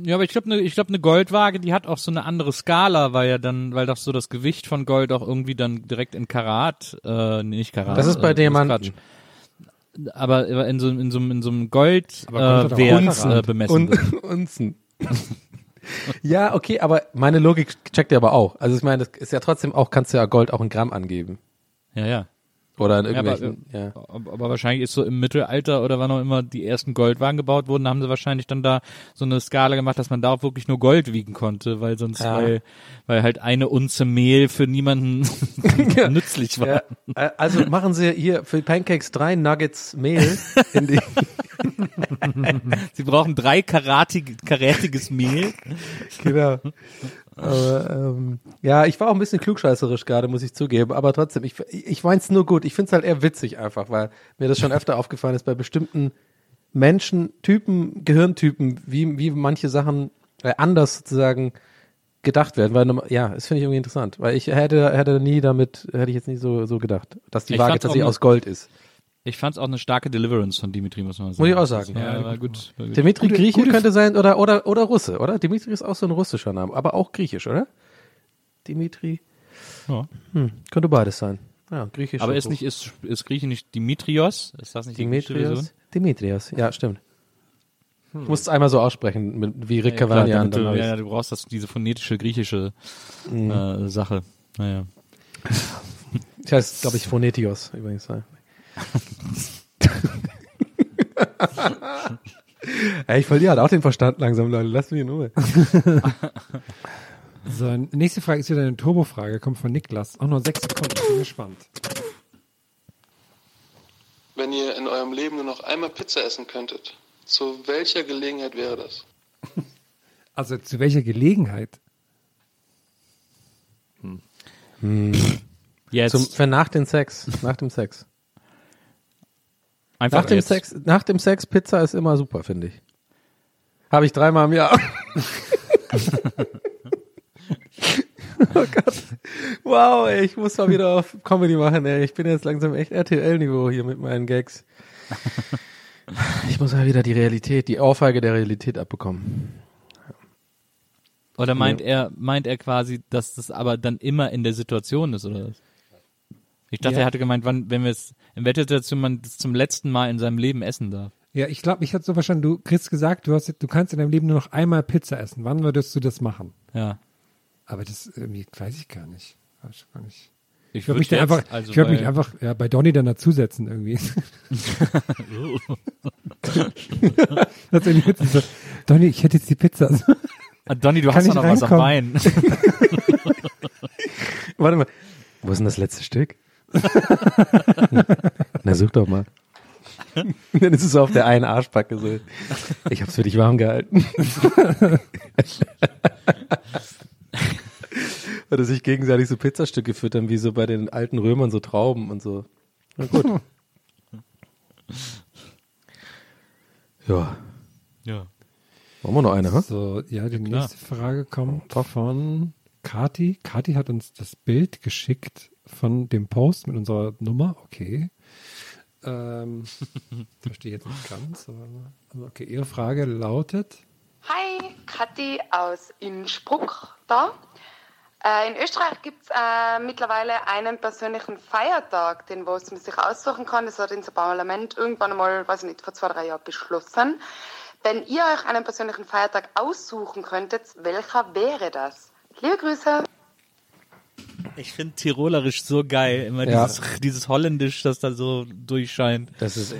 Speaker 5: Ja, aber ich glaube, eine ich glaube, eine Goldwaage, die hat auch so eine andere Skala, weil ja dann, weil doch so das Gewicht von Gold auch irgendwie dann direkt in Karat, äh, nee, nicht Karat.
Speaker 6: Das ist bei
Speaker 5: äh,
Speaker 6: Diamanten.
Speaker 5: Quatsch. Aber in so, in so, in so einem Gold, äh, Wert
Speaker 8: Unzen.
Speaker 5: äh, bemessen.
Speaker 6: Und
Speaker 5: wird.
Speaker 6: Unzen. ja, okay, aber meine Logik checkt ja aber auch. Also ich meine, das ist ja trotzdem auch, kannst du ja Gold auch in Gramm angeben.
Speaker 5: Ja, ja.
Speaker 6: Oder in
Speaker 5: Ja, aber,
Speaker 6: irgendwelchen, ja.
Speaker 5: aber, wahrscheinlich ist so im Mittelalter oder wann auch immer die ersten Goldwagen gebaut wurden, haben sie wahrscheinlich dann da so eine Skala gemacht, dass man da auch wirklich nur Gold wiegen konnte, weil sonst,
Speaker 6: Ja.
Speaker 5: weil, weil halt eine Unze Mehl für niemanden nützlich war.
Speaker 6: Ja, äh, also machen Sie hier für Pancakes drei Nuggets Mehl in die.
Speaker 5: Sie brauchen drei karatig, karätiges Mehl.
Speaker 6: genau. Aber, ähm, ja, ich war auch ein bisschen klugscheißerisch gerade, muss ich zugeben, aber trotzdem, ich, ich mein's nur gut. Ich find's halt eher witzig einfach, weil mir das schon öfter aufgefallen ist bei bestimmten Menschen, Typen, Gehirntypen, wie, wie manche Sachen äh, anders sozusagen gedacht werden, weil ja, das finde ich irgendwie interessant, weil ich hätte hätte nie damit hätte ich jetzt nicht so so gedacht, dass die
Speaker 5: Ich
Speaker 6: Waage tatsächlich aus Gold ist.
Speaker 5: Ich fand's auch eine starke Deliverance von Dimitri, muss man sagen.
Speaker 6: Muss ich auch sagen.
Speaker 5: Ja, war gut. War gut.
Speaker 6: Dimitri
Speaker 8: Gute-
Speaker 6: Grieche
Speaker 8: gute-
Speaker 6: könnte sein oder oder oder Russe, oder? Dimitri ist auch so ein russischer Name, aber auch griechisch, oder? Dimitri.
Speaker 5: Ja.
Speaker 6: Hm, könnte beides sein. Ja, griechisch.
Speaker 5: Aber ist nicht, ist, ist Grieche nicht Dimitrios? Ist das nicht die griechische
Speaker 6: Dimitrios?
Speaker 5: Version?
Speaker 6: Dimitrios, ja, stimmt. Du musst es einmal so aussprechen, mit, wie Rick
Speaker 5: Ja, damit
Speaker 6: dann
Speaker 5: du, ja, du brauchst das, diese phonetische griechische
Speaker 6: Mhm.
Speaker 5: äh, Sache. Naja.
Speaker 6: Ich heißt, glaube ich, Phonetios übrigens. Ja. Ey, ich verliere halt auch den Verstand langsam, Leute. Lass mich in Ruhe.
Speaker 8: So, nächste Frage ist wieder eine Turbo-Frage, kommt von Niklas. Auch nur sechs Sekunden, ich bin gespannt.
Speaker 16: Wenn ihr in eurem Leben nur noch einmal Pizza essen könntet, zu welcher Gelegenheit wäre das?
Speaker 8: Also zu welcher Gelegenheit?
Speaker 5: Jetzt.
Speaker 6: Zum, für nach dem Sex. Nach dem Sex.
Speaker 5: Einfach
Speaker 6: nach dem
Speaker 5: jetzt.
Speaker 6: Sex, nach dem Sex Pizza ist immer super, finde ich. Habe ich dreimal im Jahr. oh Gott. Wow, ey, ich muss mal wieder auf Comedy machen, ey. Ich bin jetzt langsam echt RTL-Niveau hier mit meinen Gags. Ich muss mal wieder die Realität, die Ohrfeige der Realität abbekommen.
Speaker 5: Oder meint er, meint er quasi, dass das aber dann immer in der Situation ist, oder was? Ich dachte,
Speaker 8: Ja.
Speaker 5: er hatte gemeint, wann, wenn wir es, in welcher Situation man das zum letzten Mal in seinem Leben essen darf.
Speaker 8: Ja, ich glaube, ich hatte so verstanden, du kriegst gesagt, du hast, du kannst in deinem Leben nur noch einmal Pizza essen. Wann würdest du das machen?
Speaker 5: Ja.
Speaker 8: Aber das irgendwie weiß ich gar nicht. Weiß ich gar nicht.
Speaker 5: Ich
Speaker 8: Ich würde
Speaker 5: würd
Speaker 8: mich dann
Speaker 5: jetzt,
Speaker 8: einfach,
Speaker 5: also
Speaker 8: ich würde mich
Speaker 5: bei-
Speaker 8: einfach ja, bei Donny dann dazusetzen irgendwie. das ist irgendwie witzig so, Donny, ich hätte jetzt die Pizza.
Speaker 5: Ah, Donny, du
Speaker 8: Kann
Speaker 5: hast doch noch was am Bein.
Speaker 8: reinkommen?
Speaker 6: Warte mal. Wo ist denn das letzte Stück? Na, such doch mal. Dann ist es so auf der einen Arschbacke so. Ich hab's für dich warm gehalten. Oder sich gegenseitig so Pizzastücke füttern, wie so bei den alten Römern, so Trauben und so. Na gut. Ja.
Speaker 5: Ja.
Speaker 6: Wollen wir noch eine, ha?
Speaker 8: So, ja, die
Speaker 5: klar.
Speaker 8: nächste Frage kommt von Kati. Kati hat uns das Bild geschickt von dem Post mit unserer Nummer. Okay. Ähm, verstehe jetzt nicht ganz. Aber, okay, Ihre Frage lautet.
Speaker 17: Hi, Kathi aus Innsbruck da. Äh, in Österreich gibt es äh, mittlerweile einen persönlichen Feiertag, den was man sich aussuchen kann. Das hat unser Parlament irgendwann einmal, weiß ich nicht, vor zwei, drei Jahren beschlossen. Wenn ihr euch einen persönlichen Feiertag aussuchen könntet, welcher wäre das? Liebe Grüße.
Speaker 5: Ich finde Tirolerisch so geil. Immer
Speaker 6: Ja.
Speaker 5: dieses, dieses Holländisch, das da so durchscheint.
Speaker 6: Das ist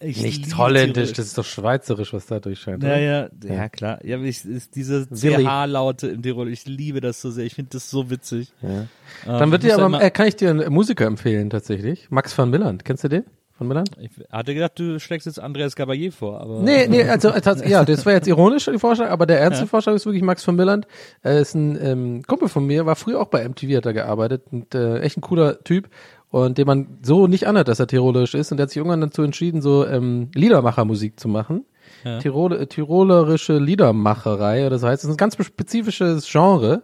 Speaker 5: Ich
Speaker 6: nicht holländisch, das ist doch schweizerisch, was da durchscheint.
Speaker 5: Ja,
Speaker 6: oder?
Speaker 5: ja, ja, klar. Ja, ich, ist diese. CH-Laute im Tirol, ich liebe das so sehr. Ich finde das so witzig.
Speaker 6: Ja.
Speaker 5: Ähm,
Speaker 6: Dann wird
Speaker 5: ich
Speaker 6: dir
Speaker 5: muss
Speaker 6: aber, äh, kann ich dir einen Musiker empfehlen tatsächlich. Max van Milland. Kennst du den? Von Milland?
Speaker 5: Ich hatte gedacht, du schlägst jetzt Andreas Gabayé vor, aber.
Speaker 6: Nee, nee, also, tats- ja, das war jetzt ironisch, die Vorschlag, aber der ernste
Speaker 5: Ja.
Speaker 6: Vorschlag ist wirklich Max von Milland. Er ist ein ähm, Kumpel von mir, war früher auch bei MTV, hat er gearbeitet und äh, echt ein cooler Typ. und den man so nicht anhört, dass er tirolerisch ist. Und der hat sich irgendwann dazu entschieden, so ähm, Liedermachermusik zu machen.
Speaker 5: Ja.
Speaker 6: Tirol, äh, tirolerische Liedermacherei oder so heißt. Ist ein ganz spezifisches Genre.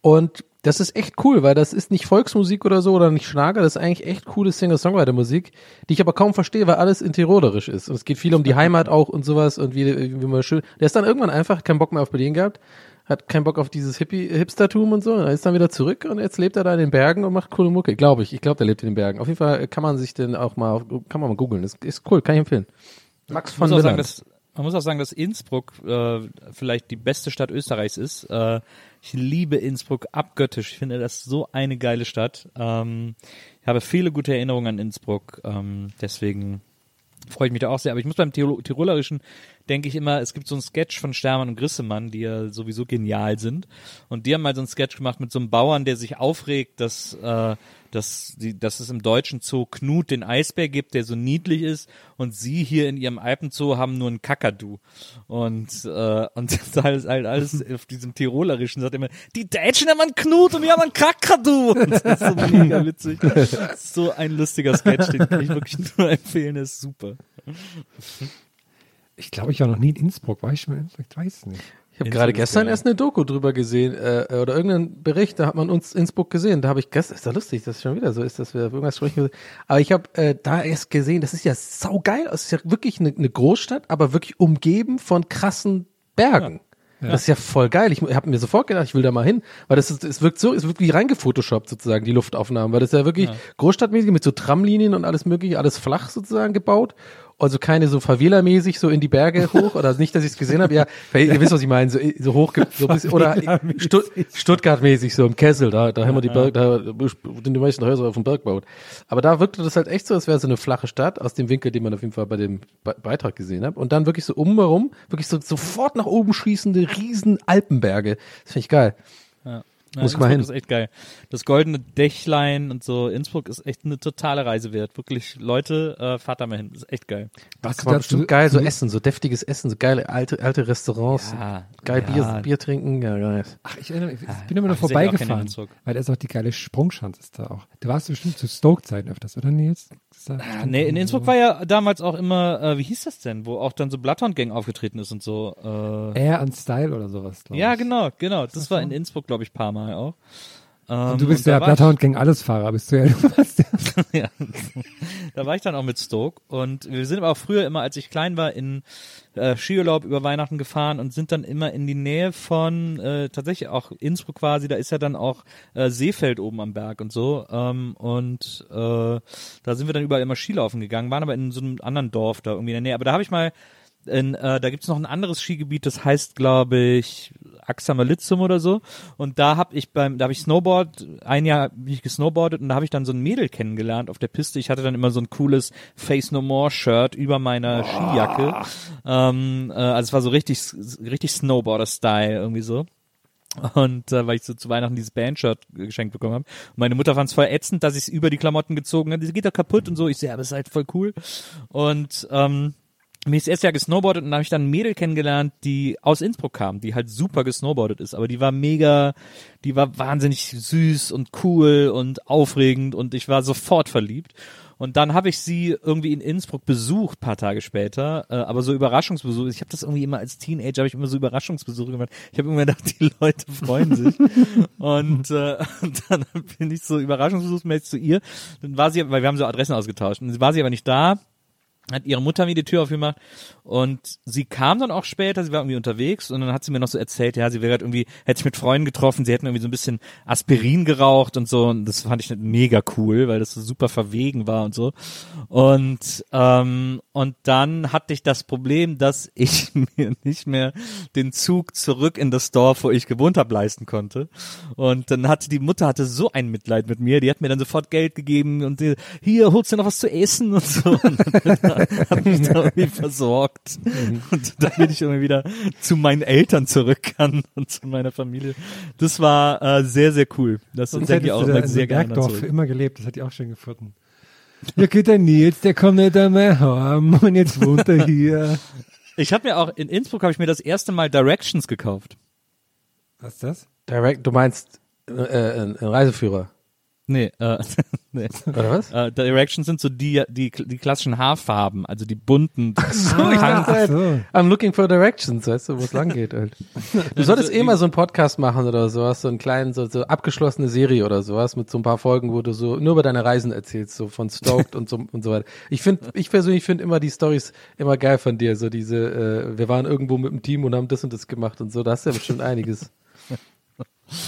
Speaker 6: Und das ist echt cool, weil das ist nicht Volksmusik oder so oder nicht Schlager, das ist eigentlich echt coole Singer-Songwriter-Musik, die ich aber kaum verstehe, weil alles in Tirolerisch ist. Und es geht viel um die Heimat auch und sowas und wie, wie man schön. Der ist dann irgendwann einfach keinen Bock mehr auf Berlin gehabt, hat keinen Bock auf dieses Hippie, Hipstertum und so, und er ist dann wieder zurück und jetzt lebt er da in den Bergen und macht coole Mucke. Glaube ich. Ich glaube, der lebt in den Bergen. Auf jeden Fall kann man sich den auch mal, kann man mal googeln. Das ist cool, kann ich empfehlen. Max
Speaker 5: Ich
Speaker 6: von
Speaker 5: muss auch sagen,
Speaker 6: Milland.
Speaker 5: Man muss auch sagen, dass Innsbruck äh, vielleicht die beste Stadt Österreichs ist. Äh, ich liebe Innsbruck abgöttisch. Ich finde das so eine geile Stadt. Ähm, ich habe viele gute Erinnerungen an Innsbruck. Ähm, deswegen freue ich mich da auch sehr. Aber ich muss beim Tirol Tirolerischen denke ich immer, es gibt so einen Sketch von Stermann und Grissemann, die ja sowieso genial sind. Und die haben mal so einen Sketch gemacht mit so einem Bauern, der sich aufregt, dass, äh, dass, die, dass es im deutschen Zoo Knut den Eisbär gibt, der so niedlich ist. Und sie hier in ihrem Alpenzoo haben nur einen Kakadu. Und, äh, und das ist alles, halt alles auf diesem Tirolerischen sagt immer, die Deutschen haben einen Knut und wir haben einen Kakadu. Und das ist so mega witzig. Das so ein lustiger Sketch, den kann ich wirklich nur empfehlen, der ist super.
Speaker 8: Ich glaube, ich war noch nie in Innsbruck. War ich schon mal in Innsbruck? Ich weiß nicht.
Speaker 6: Ich habe gerade gestern erst eine Doku drüber gesehen, äh, oder irgendeinen Bericht, da hat man uns Innsbruck gesehen. Da habe ich gestern, ist doch lustig, dass es schon wieder so ist, dass wir irgendwas sprechen. Aber ich habe äh, da erst gesehen, das ist ja saugeil. Es ist ja wirklich eine, eine Großstadt, aber wirklich umgeben von krassen Bergen.
Speaker 8: Ja.
Speaker 6: Das ist ja voll geil. Ich habe mir sofort gedacht, ich will da mal hin, weil das ist, es wirkt so, es wirkt wie reingefotoshoppt sozusagen, die Luftaufnahmen, weil das ist ja wirklich
Speaker 5: Ja.
Speaker 6: großstadtmäßig mit so Tramlinien und alles mögliche, alles flach sozusagen gebaut. Also keine so Favela-mäßig so in die Berge hoch oder nicht, dass ich es gesehen habe. Ja, ihr wisst, was ich meine, so, so hoch so ein bisschen, oder Stutt, Stuttgart-mäßig so im Kessel, da, da haben wir die Berg, da sind die meisten Häuser auf dem Berg gebaut. Aber da wirkte das halt echt so, als wäre so eine flache Stadt aus dem Winkel, den man auf jeden Fall bei dem Be Beitrag gesehen hat. Und dann wirklich so umherum, wirklich so sofort nach oben schießende riesen Alpenberge. Das finde ich geil.
Speaker 5: Ja.
Speaker 6: Muss
Speaker 5: Innsbruck
Speaker 6: mal hin.
Speaker 5: ist echt geil. Das goldene Dächlein und so. Innsbruck ist echt eine totale Reise wert. Wirklich, Leute, äh, fahrt da mal hin. Das ist echt geil.
Speaker 6: Das man bestimmt geil so essen, so deftiges Essen, so geile alte, alte Restaurants.
Speaker 5: Ja,
Speaker 6: geil
Speaker 5: ja.
Speaker 6: Bier, Bier trinken, ja, geil.
Speaker 8: Ach, ich erinnere mich, ich bin immer noch vorbeigefahren, weil da ist auch die geile Sprungschanze ist da auch. Du warst bestimmt zu Stoke-Zeiten öfters, oder Nils?
Speaker 5: Ah, nee, in Innsbruck war ja damals auch immer, äh, wie hieß das denn, wo auch dann so Bloodhound Gang aufgetreten ist und so. Äh,
Speaker 8: Air and Style oder sowas, glaube
Speaker 5: ja,
Speaker 8: ich.
Speaker 5: genau, genau. Das war in Innsbruck, glaube ich, ein paar Mal auch. Ähm,
Speaker 8: du bist
Speaker 5: ich-
Speaker 8: Bloodhound Gang Allesfahrer, bist du ja. Du warst
Speaker 5: ja. Da war ich dann auch mit Stoke und wir sind aber auch früher immer, als ich klein war, in äh, Skiurlaub über Weihnachten gefahren und sind dann immer in die Nähe von äh, tatsächlich auch Innsbruck quasi, da ist ja dann auch äh, Seefeld oben am Berg und so ähm, und äh, da sind wir dann überall immer Skilaufen gegangen, waren aber in so einem anderen Dorf da irgendwie in der Nähe, aber da habe ich mal in, äh, da gibt's noch ein anderes Skigebiet, das heißt, glaube ich, Axamalitzum oder so. Und da habe ich beim, da habe ich Snowboard, ein Jahr bin ich gesnowboardet und da habe ich dann so ein Mädel kennengelernt auf der Piste. Ich hatte dann immer so ein cooles Face No More Shirt über meiner Skijacke. Ähm, äh, also es war so richtig, richtig Snowboarder-Style irgendwie so. Und äh, weil ich so zu Weihnachten dieses Bandshirt geschenkt bekommen habe. Und meine Mutter fand es voll ätzend, dass ich es über die Klamotten gezogen habe. Die geht doch kaputt und so. Ich sehe, ja, aber es ist halt voll cool. Und ähm, mir ist erst Jahr gesnowboardet und da habe ich dann ein Mädel kennengelernt, die aus Innsbruck kam, die halt super gesnowboardet ist, aber die war mega, die war wahnsinnig süß und cool und aufregend und ich war sofort verliebt. Und dann habe ich sie irgendwie in Innsbruck besucht, paar Tage später, äh, aber so Überraschungsbesuche. Ich habe das irgendwie immer als Teenager, habe ich immer so Überraschungsbesuche gemacht. Ich habe immer gedacht, die Leute freuen sich. und, äh, und dann bin ich so überraschungsbesuchsmäßig zu ihr. Dann war sie, weil wir haben so Adressen ausgetauscht. Und war sie aber nicht da hat ihre Mutter mir die Tür aufgemacht und sie kam dann auch später, sie war irgendwie unterwegs und dann hat sie mir noch so erzählt, ja, sie wäre halt irgendwie, hätte sich mit Freunden getroffen, sie hätten irgendwie so ein bisschen Aspirin geraucht und so und das fand ich mega cool, weil das so super verwegen war und so. Und ähm, und dann hatte ich das Problem, dass ich mir nicht mehr den Zug zurück in das Dorf, wo ich gewohnt habe, leisten konnte. Und dann hatte die Mutter hatte so ein Mitleid mit mir, die hat mir dann sofort Geld gegeben und die, hier holst du noch was zu essen und so. Und hat mich da irgendwie versorgt und dann bin ich irgendwie wieder zu meinen Eltern zurückgegangen und zu meiner Familie. Das war äh, sehr sehr cool. Das
Speaker 8: Sonst
Speaker 5: denke ich auch immer
Speaker 8: in
Speaker 5: sehr gerne
Speaker 8: Bergdorf
Speaker 5: zurück.
Speaker 8: für immer gelebt, das hat die auch schön gefunden. Ja, geht der Nils, der kommt nicht einmal heim und jetzt wohnt er hier.
Speaker 5: Ich habe mir auch in Innsbruck habe ich mir das erste Mal Directions gekauft.
Speaker 8: Was ist das?
Speaker 6: Direct, du meinst äh, äh, ein Reiseführer.
Speaker 5: Nee, äh, nee.
Speaker 6: Oder was?
Speaker 5: Äh, Directions sind so die, die, die klassischen Haarfarben, also die bunten. Die
Speaker 6: So, ich dachte halt, I'm looking for directions, weißt du, wo es lang geht halt. Du solltest eh mal so einen Podcast machen oder sowas, so einen kleinen, so, so abgeschlossene Serie oder sowas mit so ein paar Folgen, wo du so nur über deine Reisen erzählst, so von Stoked und so und so weiter. Ich finde, ich persönlich finde immer die Stories immer geil von dir, so diese, äh, wir waren irgendwo mit dem Team und haben das und das gemacht und so, da hast du ja bestimmt einiges.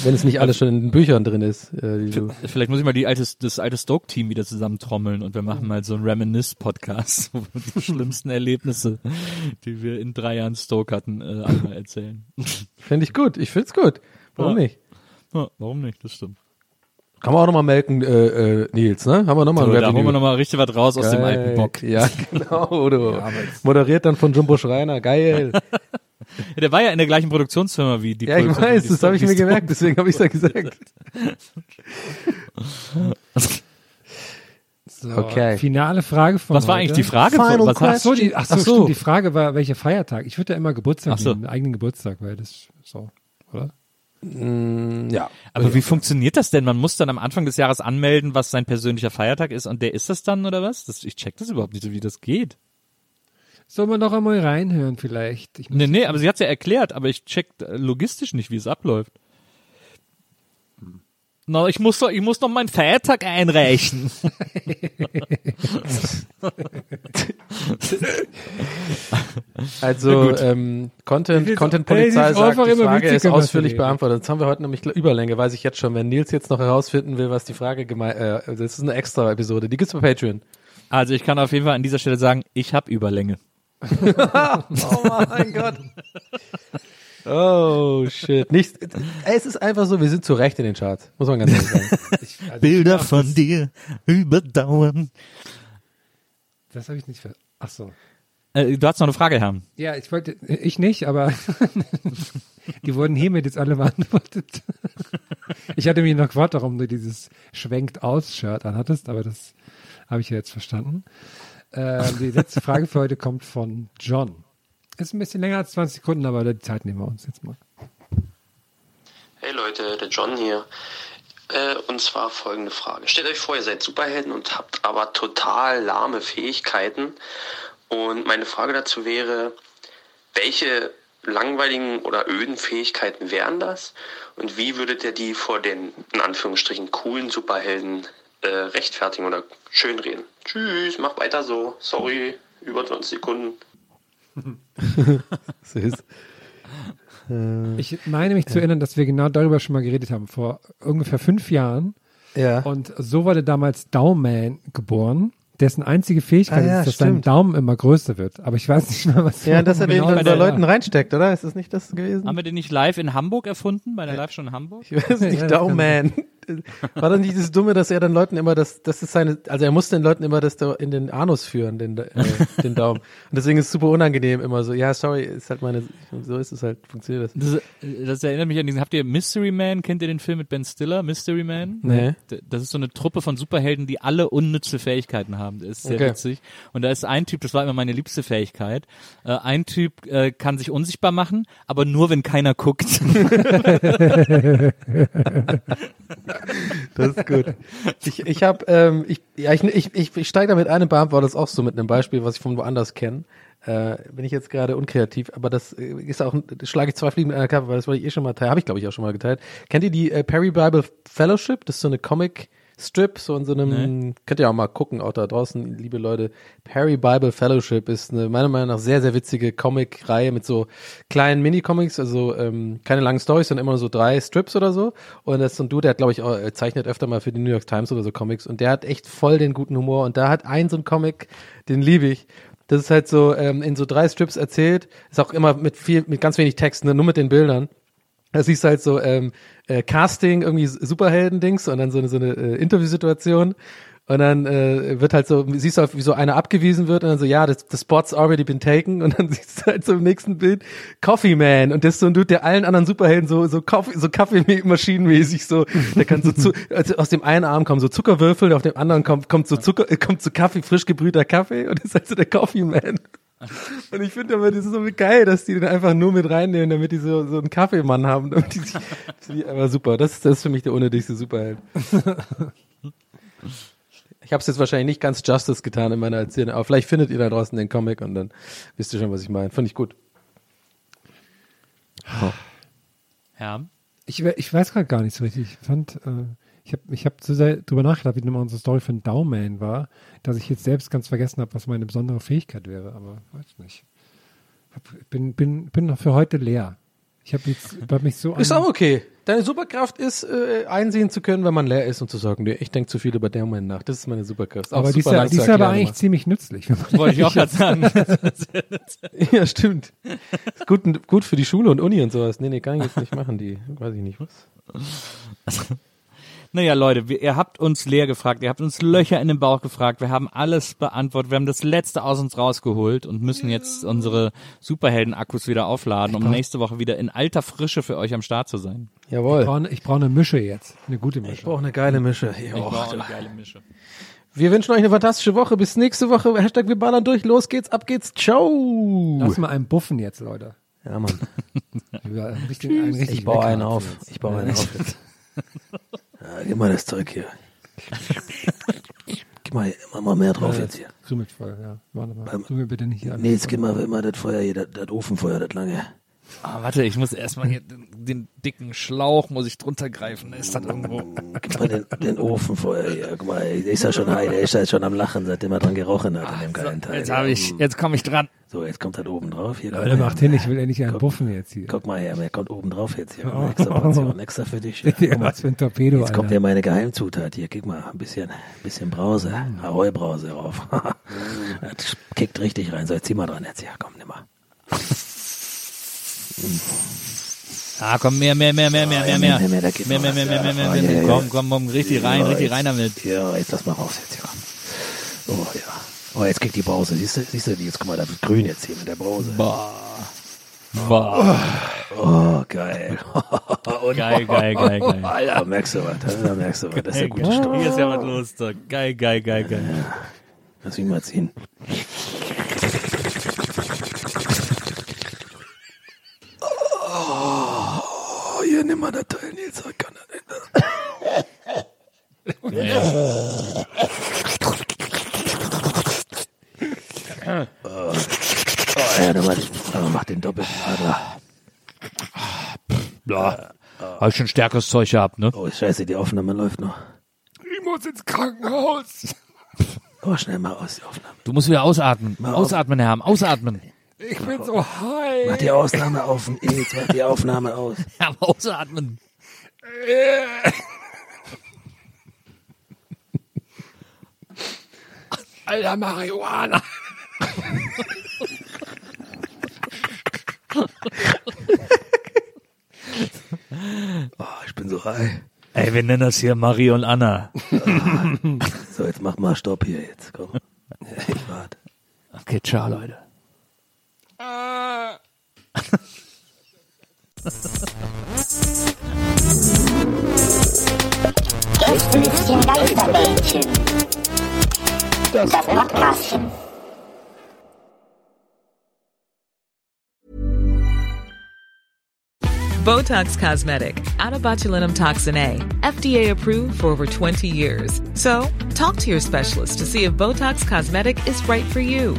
Speaker 6: Wenn es nicht alles schon in den Büchern drin ist. Äh,
Speaker 5: Vielleicht muss ich mal die alte, das alte Stoke-Team wieder zusammentrommeln und wir machen mal so einen Reminisce-Podcast, wo wir die schlimmsten Erlebnisse, die wir in drei Jahren Stoke hatten, äh, einmal erzählen.
Speaker 6: Finde ich gut, ich find's gut. Warum
Speaker 5: Ja.
Speaker 6: nicht?
Speaker 5: Ja, warum nicht? Das stimmt.
Speaker 6: Kann man auch nochmal melken, äh, äh, Nils, ne? Haben wir nochmal
Speaker 5: So, da holen wir nochmal richtig was raus aus dem
Speaker 6: Geil.
Speaker 5: alten Bock.
Speaker 6: Ja, genau. Du. Moderiert dann von Jumbo Schreiner. Geil.
Speaker 5: Ja, der war ja in der gleichen Produktionsfirma wie die
Speaker 6: ja, ich
Speaker 5: Produktionsfirma,
Speaker 6: weiß, das habe ich mir gemerkt, deswegen habe ich ja gesagt.
Speaker 8: So,
Speaker 6: Okay.
Speaker 8: Finale Frage von
Speaker 5: Was war
Speaker 8: heute.
Speaker 5: eigentlich die Frage?
Speaker 6: Final
Speaker 5: Was
Speaker 8: Ach so, die, ach so,
Speaker 6: Ach so.
Speaker 8: stimmt, die Frage war, welcher Feiertag? Ich würde ja immer Geburtstag
Speaker 5: Ach so.
Speaker 8: nehmen, einen eigenen Geburtstag, weil das so, oder?
Speaker 6: Mm, ja.
Speaker 5: Aber wie funktioniert das denn? Man muss dann am Anfang des Jahres anmelden, was sein persönlicher Feiertag ist und der ist das dann oder was? Das, ich check das überhaupt nicht, wie das geht.
Speaker 8: Sollen wir noch einmal reinhören vielleicht? Ich
Speaker 5: Nee, nee, aber sie hat's ja erklärt, aber ich check logistisch nicht, wie es abläuft. Na, ich muss doch, ich muss noch meinen Feiertag einreichen.
Speaker 6: Also ähm, Content,
Speaker 8: Hey,
Speaker 6: Content Polizei sagt,
Speaker 8: einfach
Speaker 6: die
Speaker 8: immer
Speaker 6: Frage ist ausführlich beantwortet. Das haben wir heute nämlich Überlänge, weiß ich jetzt schon. Wenn Nils jetzt noch herausfinden will, was die Frage gemeint, äh, das ist eine extra Episode. Die gibt's bei Patreon.
Speaker 5: Also ich kann auf jeden Fall an dieser Stelle sagen, ich habe Überlänge.
Speaker 6: oh mein Gott. Oh shit. Nicht, es ist einfach so, wir sind zu Recht in den Charts, muss man ganz ehrlich sagen.
Speaker 8: Also
Speaker 5: Bilder
Speaker 8: ich glaub,
Speaker 5: von dir überdauern.
Speaker 8: Das habe ich nicht ver... Ach so.
Speaker 5: Äh, du hast noch eine Frage, Herr.
Speaker 8: Ja, ich wollte, ich nicht, aber die wurden hiermit jetzt alle beantwortet. ich hatte mich noch gefragt, warum du dieses Schwenkt-aus-Shirt anhattest, aber das habe ich ja jetzt verstanden. Ähm, die letzte Frage für heute kommt von John. Ist ein bisschen länger als 20 Sekunden, aber die Zeit nehmen wir uns jetzt mal.
Speaker 9: Hey Leute, der John hier. Äh, und zwar folgende Frage. Stellt euch vor, ihr seid Superhelden und habt aber total lahme Fähigkeiten. Und meine Frage dazu wäre, welche langweiligen oder öden Fähigkeiten wären das? Und wie würdet ihr die vor den, in Anführungsstrichen, coolen Superhelden äh, rechtfertigen oder schönreden? Tschüss, mach weiter so. Sorry, über 20 Sekunden.
Speaker 6: Süß. Äh,
Speaker 8: Ich meine mich zu erinnern, dass wir genau darüber schon mal geredet haben, vor ungefähr fünf Jahren.
Speaker 6: Ja.
Speaker 8: Und so wurde damals Dauman geboren, dessen einzige Fähigkeit
Speaker 6: Ah ja,
Speaker 8: ist, dass sein
Speaker 6: stimmt.
Speaker 8: Daumen immer größer wird. Aber ich weiß nicht mehr, was
Speaker 6: ja, dass er den
Speaker 8: genau
Speaker 6: bei. Leuten reinsteckt, oder? Ist das nicht das gewesen?
Speaker 5: Haben wir den nicht live in Hamburg erfunden, bei der Live-Show in Hamburg?
Speaker 6: Ich weiß nicht,
Speaker 8: Ja,
Speaker 6: Daumen. War dann nicht dieses Dumme, dass er dann Leuten immer das, das ist seine, also er muss den Leuten immer das da in den Anus führen, den, äh, den Daumen. Und deswegen ist es super unangenehm immer so, ja, sorry, ist halt meine, so ist es halt, funktioniert das.
Speaker 5: Das, das erinnert mich an diesen, habt ihr Mystery Man, kennt ihr den Film mit Ben Stiller, Mystery Man?
Speaker 6: Nee.
Speaker 5: Das ist so eine Truppe von Superhelden, die alle unnütze Fähigkeiten haben. Das ist sehr
Speaker 6: Okay.
Speaker 5: witzig. Und da ist ein Typ, das war immer meine liebste Fähigkeit, äh, ein Typ äh, kann sich unsichtbar machen, aber nur wenn keiner guckt.
Speaker 6: Das ist gut. Ich, ich habe, ähm, ich, ja, ich, ich, ich, ich steige damit ein und beantworte das auch so mit einem Beispiel, was ich von woanders kenne. Äh, bin ich jetzt gerade unkreativ, aber das äh, ist auch, das schlage ich zwei Fliegen mit einer Kappe, weil das wollte ich eh schon mal teilen, habe ich glaube ich auch schon mal geteilt. Kennt ihr die äh, Perry Bible Fellowship? Das ist so eine Comic Strip, so in so einem, könnt ihr auch mal gucken, auch da draußen, liebe Leute. Perry Bible Fellowship ist eine meiner Meinung nach sehr, sehr witzige Comic-Reihe mit so kleinen Mini-Comics, also ähm, keine langen Storys, sondern immer so drei Strips oder so. Und das ist so ein Dude, der hat, glaube ich, auch, äh, zeichnet öfter mal für die New York Times oder so Comics und der hat echt voll den guten Humor und da hat ein so ein Comic, den liebe ich. Das ist halt so ähm, in so drei Strips erzählt, ist auch immer mit viel, mit ganz wenig Text, ne, nur mit den Bildern. Da siehst du halt so ähm, äh, Casting, irgendwie Superhelden-Dings und dann so eine, so eine äh, Interviewsituation. Und dann äh, wird halt so, siehst du, halt, wie so einer abgewiesen wird und dann so, ja, the, the spot's already been taken. Und dann siehst du halt so im nächsten Bild Coffee Man. Und das ist so ein Dude, der allen anderen Superhelden so, so, Kaffee, so Kaffeemaschinenmäßig so, der kann so zu, also aus dem einen Arm kommen so Zuckerwürfel, auf dem anderen kommt, kommt so Zucker, äh, kommt so Kaffee, frisch gebrühter Kaffee und das ist halt so der Coffee Man. Und ich finde aber, das ist so geil, dass die den einfach nur mit reinnehmen, damit die so, so einen Kaffeemann haben. Damit die sich, das ich einfach super. Das, das ist für mich der unnötigste Superheld.
Speaker 18: Ich habe es jetzt wahrscheinlich nicht ganz Justice getan in meiner Erzählung, aber vielleicht findet ihr da draußen den Comic und dann wisst ihr schon, was ich meine. Fand ich gut. Oh.
Speaker 5: Ja.
Speaker 8: Ich, ich weiß gerade gar nicht so richtig. Ich fand, äh, ich habe ich hab so sehr drüber nachgedacht, wie nochmal unsere Story von Dowman war, dass ich jetzt selbst ganz vergessen habe, was meine besondere Fähigkeit wäre, aber weiß nicht. Hab, bin, bin, bin noch für heute leer. Ich habe jetzt hab mich so
Speaker 18: Ist auch okay. Deine Superkraft ist, äh, einsehen zu können, wenn man leer ist und zu sagen, nee, ich denke zu viel über der Moment nach. Das ist meine Superkraft. Auch
Speaker 8: Aber die ist, die ist aber eigentlich
Speaker 18: immer.
Speaker 8: ziemlich nützlich.
Speaker 5: Wollte ich auch gerade sagen.
Speaker 18: ja, stimmt. Gut, gut für die Schule und Uni und sowas. Nee, nee, kann ich jetzt nicht machen, die, weiß ich nicht was.
Speaker 5: Naja, Leute, wir, ihr habt uns leer gefragt, ihr habt uns Löcher in den Bauch gefragt, wir haben alles beantwortet, wir haben das Letzte aus uns rausgeholt und müssen jetzt unsere Superhelden-Akkus wieder aufladen, um nächste Woche wieder in alter Frische für euch am Start zu sein.
Speaker 18: Jawohl.
Speaker 8: Ich brauche brauch eine Mische jetzt. Eine gute Mische.
Speaker 18: Ich brauche eine geile Mische.
Speaker 5: Ich
Speaker 18: Jo.
Speaker 5: brauche auch eine geile Mische.
Speaker 18: Wir wünschen euch eine fantastische Woche. Bis nächste Woche. Hashtag wir ballern durch. Los geht's, ab geht's. Ciao.
Speaker 8: Lass mal einen buffen jetzt, Leute.
Speaker 18: Ja, Mann.
Speaker 8: Richtig, richtig
Speaker 18: Ich baue einen auf. Ich baue einen auf jetzt. Ja, gib mal das Zeug hier. Gib mal, mach mal mehr drauf jetzt hier.
Speaker 8: Krümelt voll, ja. Warte mal. Mir bitte nicht hier an.
Speaker 18: Nee, jetzt gib mal immer das Feuer hier, das, das Ofenfeuer, das lange.
Speaker 5: Ah, warte, ich muss erstmal hier den, den dicken Schlauch, muss ich drunter greifen, ist das irgendwo.
Speaker 18: Gib mal den, den Ofenfeuer hier. Guck mal, der ist ja schon high, der ist ja schon am Lachen, seitdem er dran gerochen hat an dem geilen Teil.
Speaker 5: Jetzt habe ich, jetzt komme ich dran.
Speaker 18: So, jetzt kommt er oben drauf. Hier,
Speaker 8: Leute, macht hin, ich will endlich einen buffen jetzt hier.
Speaker 18: Guck mal her, er kommt oben drauf jetzt hier.
Speaker 8: Oh.
Speaker 18: Extra Portion, extra für dich. Ja.
Speaker 8: Ja, was für ein Torpedo,
Speaker 18: Jetzt kommt ja meine Geheimzutat hier. Guck mal, ein bisschen, ein bisschen Brause, Ahoi-Brause drauf. das kickt richtig rein. So, jetzt zieh mal dran jetzt. Ja, komm, nimm mal.
Speaker 5: Ah, komm, mehr, mehr, mehr, mehr, mehr, mehr, mehr.
Speaker 18: mehr, mehr,
Speaker 5: Mehr, mehr, mehr, mehr, mehr, mehr, mehr. Komm, komm, komm, richtig rein, richtig rein damit.
Speaker 18: Ja, jetzt lass mal raus jetzt, ja. Oh, ja. Oh, jetzt kriegt die Brause. Siehst du, siehst du, die- jetzt guck mal, da wird grün jetzt hier mit der Brause.
Speaker 5: Boah. Boah.
Speaker 18: Oh, geil. Und-
Speaker 5: Geil, geil, geil, geil.
Speaker 18: Alter, merkst du was? Da merkst du was. Das ist ja gute Stoff.
Speaker 5: Hier ist ja was los. Geil, geil, geil, geil.
Speaker 18: Lass mich mal ziehen. Oh, nimm mal das Teil, Nils. Was kann das denn? Oh, oh ja, mal, oh, mach den doppelten Adler.
Speaker 5: Ja. Hab ich schon stärkeres Zeug gehabt, ne?
Speaker 18: Oh, scheiße, die Aufnahme läuft noch.
Speaker 8: Ich muss ins Krankenhaus.
Speaker 18: Oh, schnell mal aus, die Aufnahme.
Speaker 5: Du musst wieder ausatmen.
Speaker 18: Mal auf.
Speaker 5: Ausatmen, Herr Ham, ausatmen.
Speaker 8: Ich bin so high.
Speaker 18: Mach die Ausnahme auf, Nils, mach die Aufnahme aus.
Speaker 5: Herr Ham, ausatmen.
Speaker 8: Alter Marihuana.
Speaker 18: Oh, ich bin so high.
Speaker 5: Ey, wir nennen das hier Marie und Anna.
Speaker 18: So, jetzt mach mal Stopp hier jetzt, komm. Ich warte.
Speaker 5: Okay, ciao, Leute.
Speaker 4: Podcastchen.
Speaker 19: Botox Cosmetic, out of botulinum toxin A, FDA approved for over 20 years. So, talk to your specialist to see if Botox Cosmetic is right for you.